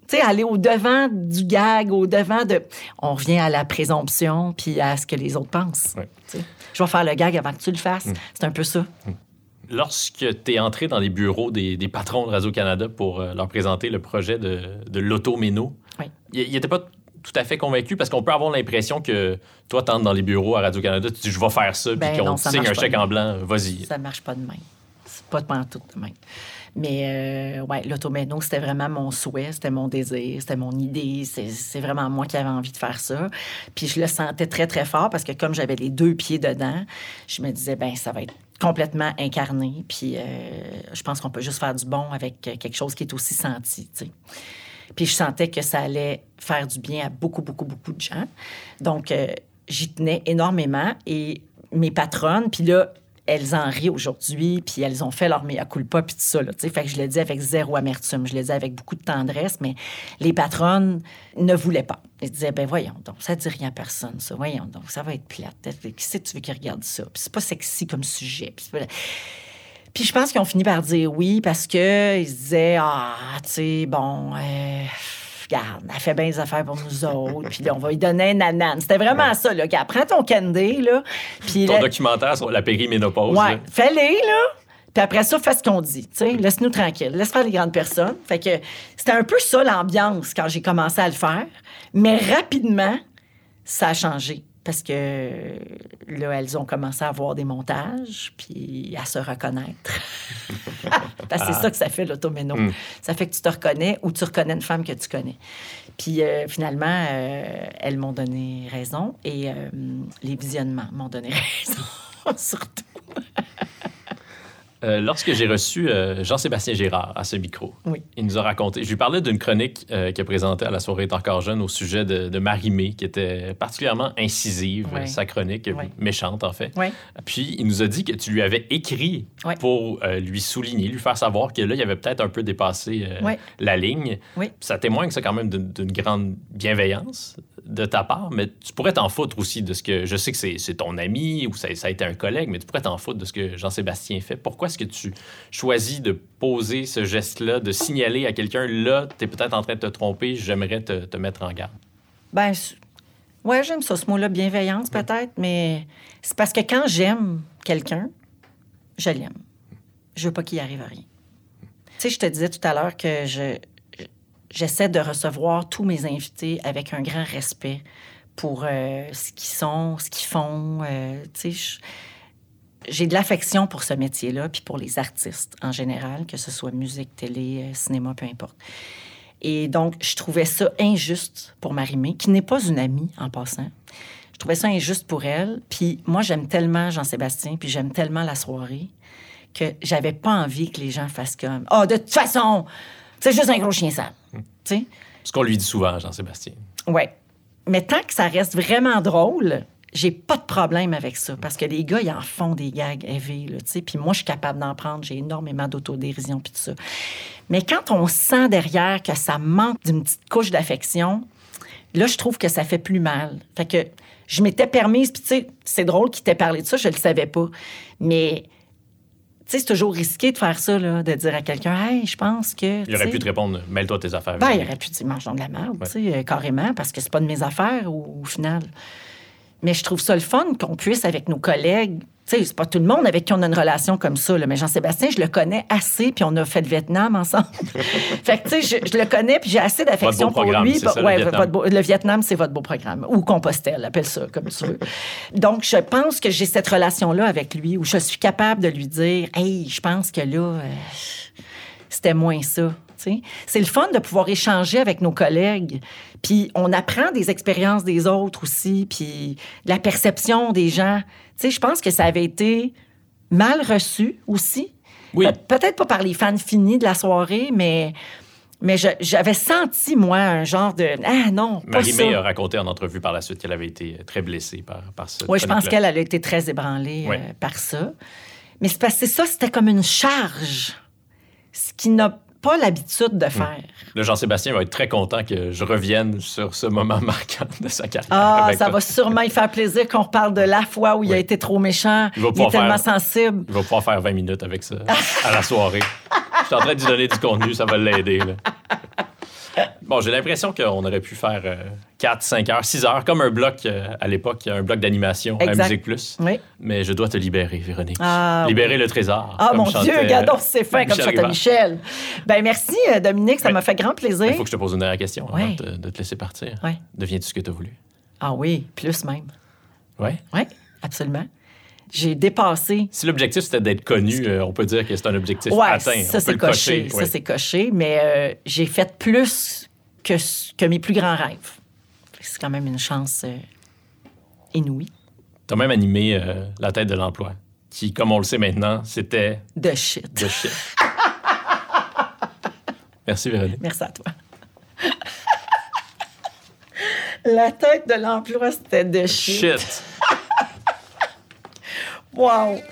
Tu sais, aller au devant du gag, au devant de. On revient à la présomption puis à ce que les autres pensent. Ouais. Tu sais. Je vais faire le gag avant que tu le fasses. Mm. C'est un peu ça. Lorsque tu es entré dans les bureaux des, des patrons de Radio-Canada pour euh, leur présenter le projet de, de l'automéno, Oui. il n'était pas tout à fait convaincu parce qu'on peut avoir l'impression que toi, t'entres dans les bureaux à Radio-Canada, tu dis je vais faire ça, Ben puis qu'on te ça signe un chèque en blanc, vas-y. Ça marche pas de même. C'est pas de tout de même. Mais euh, ouais, l'automéno, c'était vraiment mon souhait, c'était mon désir, c'était mon idée. C'est vraiment moi qui avais envie de faire ça. Puis je le sentais très, très fort parce que comme j'avais les deux pieds dedans, je me disais, ben ça va être complètement incarné. Puis euh, je pense qu'on peut juste faire du bon avec quelque chose qui est aussi senti, tu sais. Puis je sentais que ça allait faire du bien à beaucoup, beaucoup, beaucoup de gens. Donc, euh, j'y tenais énormément. Et mes patronnes, puis là, elles en rient aujourd'hui, puis elles ont fait leur mea culpa, puis tout ça. Là, fait que je le dis avec zéro amertume. Je le dis avec beaucoup de tendresse, mais les patronnes ne voulaient pas. Elles disaient, ben voyons donc, ça dit rien à personne, ça. Voyons donc, ça va être plate. Qui c'est que tu veux qu'ils regardent ça? Puis c'est pas sexy comme sujet. Puis puis je pense qu'ils ont fini par dire oui parce que ils se disaient ah tu sais bon euh, regarde elle fait bien des affaires pour nous autres puis on va lui donner un nanan c'était vraiment ça là prends ton candy là puis Ton là- documentaire sur la périménopause. ouais fais-les là puis après ça fais ce qu'on dit tu sais laisse-nous tranquille laisse faire les grandes personnes. Fait que c'était un peu ça l'ambiance quand j'ai commencé à le faire mais rapidement ça a changé parce que là, elles ont commencé à voir des montages, puis à se reconnaître. parce que c'est ça que ça fait, l'automéno. Ça fait que tu te reconnais ou tu reconnais une femme que tu connais. Puis euh, finalement, euh, elles m'ont donné raison et euh, les visionnements m'ont donné raison, surtout. Euh, lorsque j'ai reçu euh, Jean-Sébastien Gérard à ce micro, Oui. il nous a raconté. Je lui parlais d'une chronique euh, qu'il a présentée à la soirée est encore jeune au sujet de, de Marie-Mé, qui était particulièrement incisive, sa chronique, méchante en fait. Puis il nous a dit que tu lui avais écrit pour lui souligner, lui faire savoir que là, il avait peut-être un peu dépassé la ligne. Ça témoigne, ça, quand même, d'une grande bienveillance de ta part, mais tu pourrais t'en foutre aussi de ce que. Je sais que c'est ton ami ou ça, ça a été un collègue, mais tu pourrais t'en foutre de ce que Jean-Sébastien fait. Pourquoi est-ce que tu choisis de poser ce geste-là, de signaler à quelqu'un, là, tu es peut-être en train de te tromper, j'aimerais te, te mettre en garde? Ben, je- ouais, j'aime ça, ce mot-là, bienveillance peut-être, mais c'est parce que quand j'aime quelqu'un, je l'aime. Je veux pas qu'il arrive à rien. Tu sais, je te disais tout à l'heure que je j'essaie de recevoir tous mes invités avec un grand respect pour euh, ce qu'ils sont, ce qu'ils font. euh, j'ai de l'affection pour ce métier-là, puis pour les artistes en général, que ce soit musique, télé, euh, cinéma, peu importe. Et donc, je trouvais ça injuste pour Marimé, qui n'est pas une amie en passant. Je trouvais ça injuste pour elle. Puis moi, j'aime tellement Jean-Sébastien, puis j'aime tellement la soirée, que j'avais pas envie que les gens fassent comme Ah, de toute façon, c'est juste un gros chien sale. Tu sais? Ce qu'on lui dit souvent, Jean-Sébastien. Ouais. Mais tant que ça reste vraiment drôle, j'ai pas de problème avec ça. Parce que les gars, ils en font des gags heavy, là, tu sais. Puis moi, je suis capable d'en prendre. J'ai énormément d'autodérision puis tout ça. Mais quand on sent derrière que ça manque d'une petite couche d'affection, là, je trouve que ça fait plus mal. Fait que je m'étais permise, puis tu sais, c'est drôle qu'il t'ait parlé de ça, je le savais pas. Mais, sais, c'est toujours risqué de faire ça, là, de dire à quelqu'un, hey, je pense que. Il aurait pu te répondre, mêle-toi tes affaires. ben, il aurait pu dire, mange de la merde, tu sais, euh, carrément, parce que c'est pas de mes affaires au, au final. Mais je trouve ça le fun qu'on puisse, avec nos collègues, sais, c'est pas tout le monde avec qui on a une relation comme ça, là, mais Jean-Sébastien, je le connais assez, puis on a fait le Vietnam ensemble. fait que, tu sais, je, je le connais, puis j'ai assez d'affection pour lui. c'est Bah, ça, le ouais, Vietnam. votre beau- le Vietnam, c'est votre beau programme. Ou Compostelle, appelle ça comme tu veux. Donc, je pense que j'ai cette relation-là avec lui, où je suis capable de lui dire, hey, je pense que là, euh, c'était moins ça. tu sais. C'est le fun de pouvoir échanger avec nos collègues. Puis on apprend des expériences des autres aussi, puis la perception des gens. Tu sais, je pense que ça avait été mal reçu aussi. Oui. Pe- Peut-être pas par les fans finis de la soirée, mais, mais j'avais senti, moi, un genre de Ah non, pas ça. Marie-Mé a raconté en entrevue par la suite qu'elle avait été très blessée par, par ce Oui, je pense qu'elle elle a été très ébranlée euh, par ça. Mais c'est parce que ça, c'était comme une charge, ce qu'il n'a pas l'habitude de faire. Là, Jean-Sébastien va être très content que je revienne sur ce moment marquant de sa carrière. Ah, ça toi. va sûrement lui faire plaisir qu'on reparle de la fois où il a été trop méchant. Il va Il, pouvoir est tellement faire- sensible. Il va pouvoir faire 20 minutes avec ça à la soirée. Je suis en train de lui donner du contenu, ça va l'aider. Bon, j'ai l'impression qu'on aurait pu faire euh, 4, 5 heures, 6 heures, comme un bloc euh, à l'époque, un bloc d'animation à. Musique Plus. Oui. Mais je dois te libérer, Véronique. Ah, libérer le trésor. Ah, comme mon chantait, Dieu, regardons, c'est fin comme Michel chantait. Michel. Ben merci, euh, Dominique, ça m'a fait grand plaisir. Il faut que je te pose une dernière question avant de, de te laisser partir. Deviens-tu ce que tu as voulu? Ah oui, plus même. Ouais? Oui, absolument. J'ai dépassé. Si l'objectif c'était d'être connu, euh, on peut dire que c'est un objectif Ouais, atteint. ça c'est coché. cocher, Ça c'est coché, mais euh, j'ai fait plus que, mes plus grands rêves. C'est quand même une chance euh, inouïe T'as même animé la tête de l'emploi, qui, comme on le sait maintenant, c'était de shit. de shit. Merci, Véronique. Merci à toi. La tête de l'emploi, c'était de shit. Shit. Wow! Oui,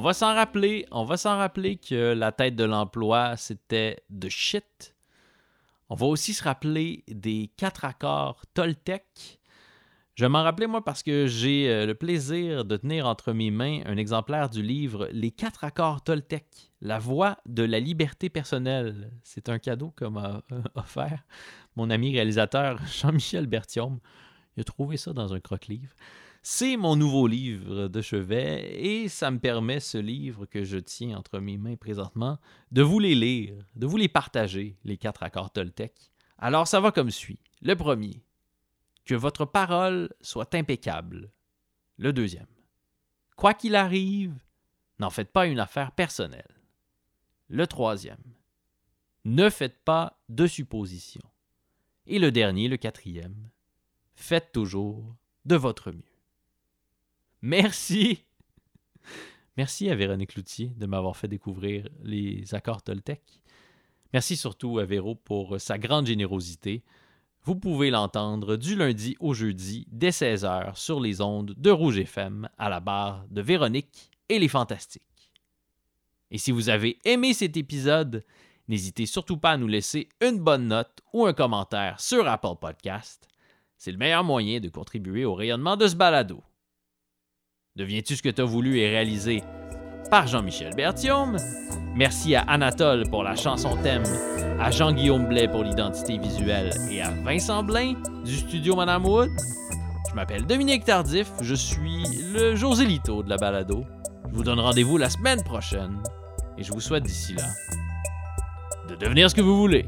on va s'en rappeler. Que la tête de l'emploi, c'était de shit. On va aussi se rappeler des quatre accords Toltec. Je m'en rappeler, moi, parce que j'ai euh, le plaisir de tenir entre mes mains un exemplaire du livre Les quatre accords Toltec, la voie de la liberté personnelle. C'est un cadeau que m'a euh, offert mon ami réalisateur Jean-Michel Berthiaume. Il a trouvé ça dans un croque-livre. C'est mon nouveau livre de chevet et ça me permet, ce livre que je tiens entre mes mains présentement, de vous les lire, de vous les partager, les quatre accords Toltec. Alors ça va comme suit. Le premier, que votre parole soit impeccable. Le deuxième, quoi qu'il arrive, n'en faites pas une affaire personnelle. Le troisième, ne faites pas de suppositions. Et le dernier, le quatrième, faites toujours de votre mieux. Merci. Merci à Véronique Loutier de m'avoir fait découvrir les accords Toltec. Merci surtout à Véro pour sa grande générosité. Vous pouvez l'entendre du lundi au jeudi dès 16h sur les ondes de Rouge FM à la barre de Véronique et les Fantastiques. Et si vous avez aimé cet épisode, n'hésitez surtout pas à nous laisser une bonne note ou un commentaire sur Apple Podcast. C'est le meilleur moyen de contribuer au rayonnement de ce balado. Deviens-tu ce que tu as voulu et réalisé? Par Jean-Michel Berthiaume. Merci à Anatole pour la chanson thème, à Jean-Guillaume Blais pour l'identité visuelle et à Vincent Blain du studio Madame Wood. Je m'appelle Dominique Tardif, je suis le Joselito de la balado. Je vous donne rendez-vous la semaine prochaine et je vous souhaite d'ici là de devenir ce que vous voulez.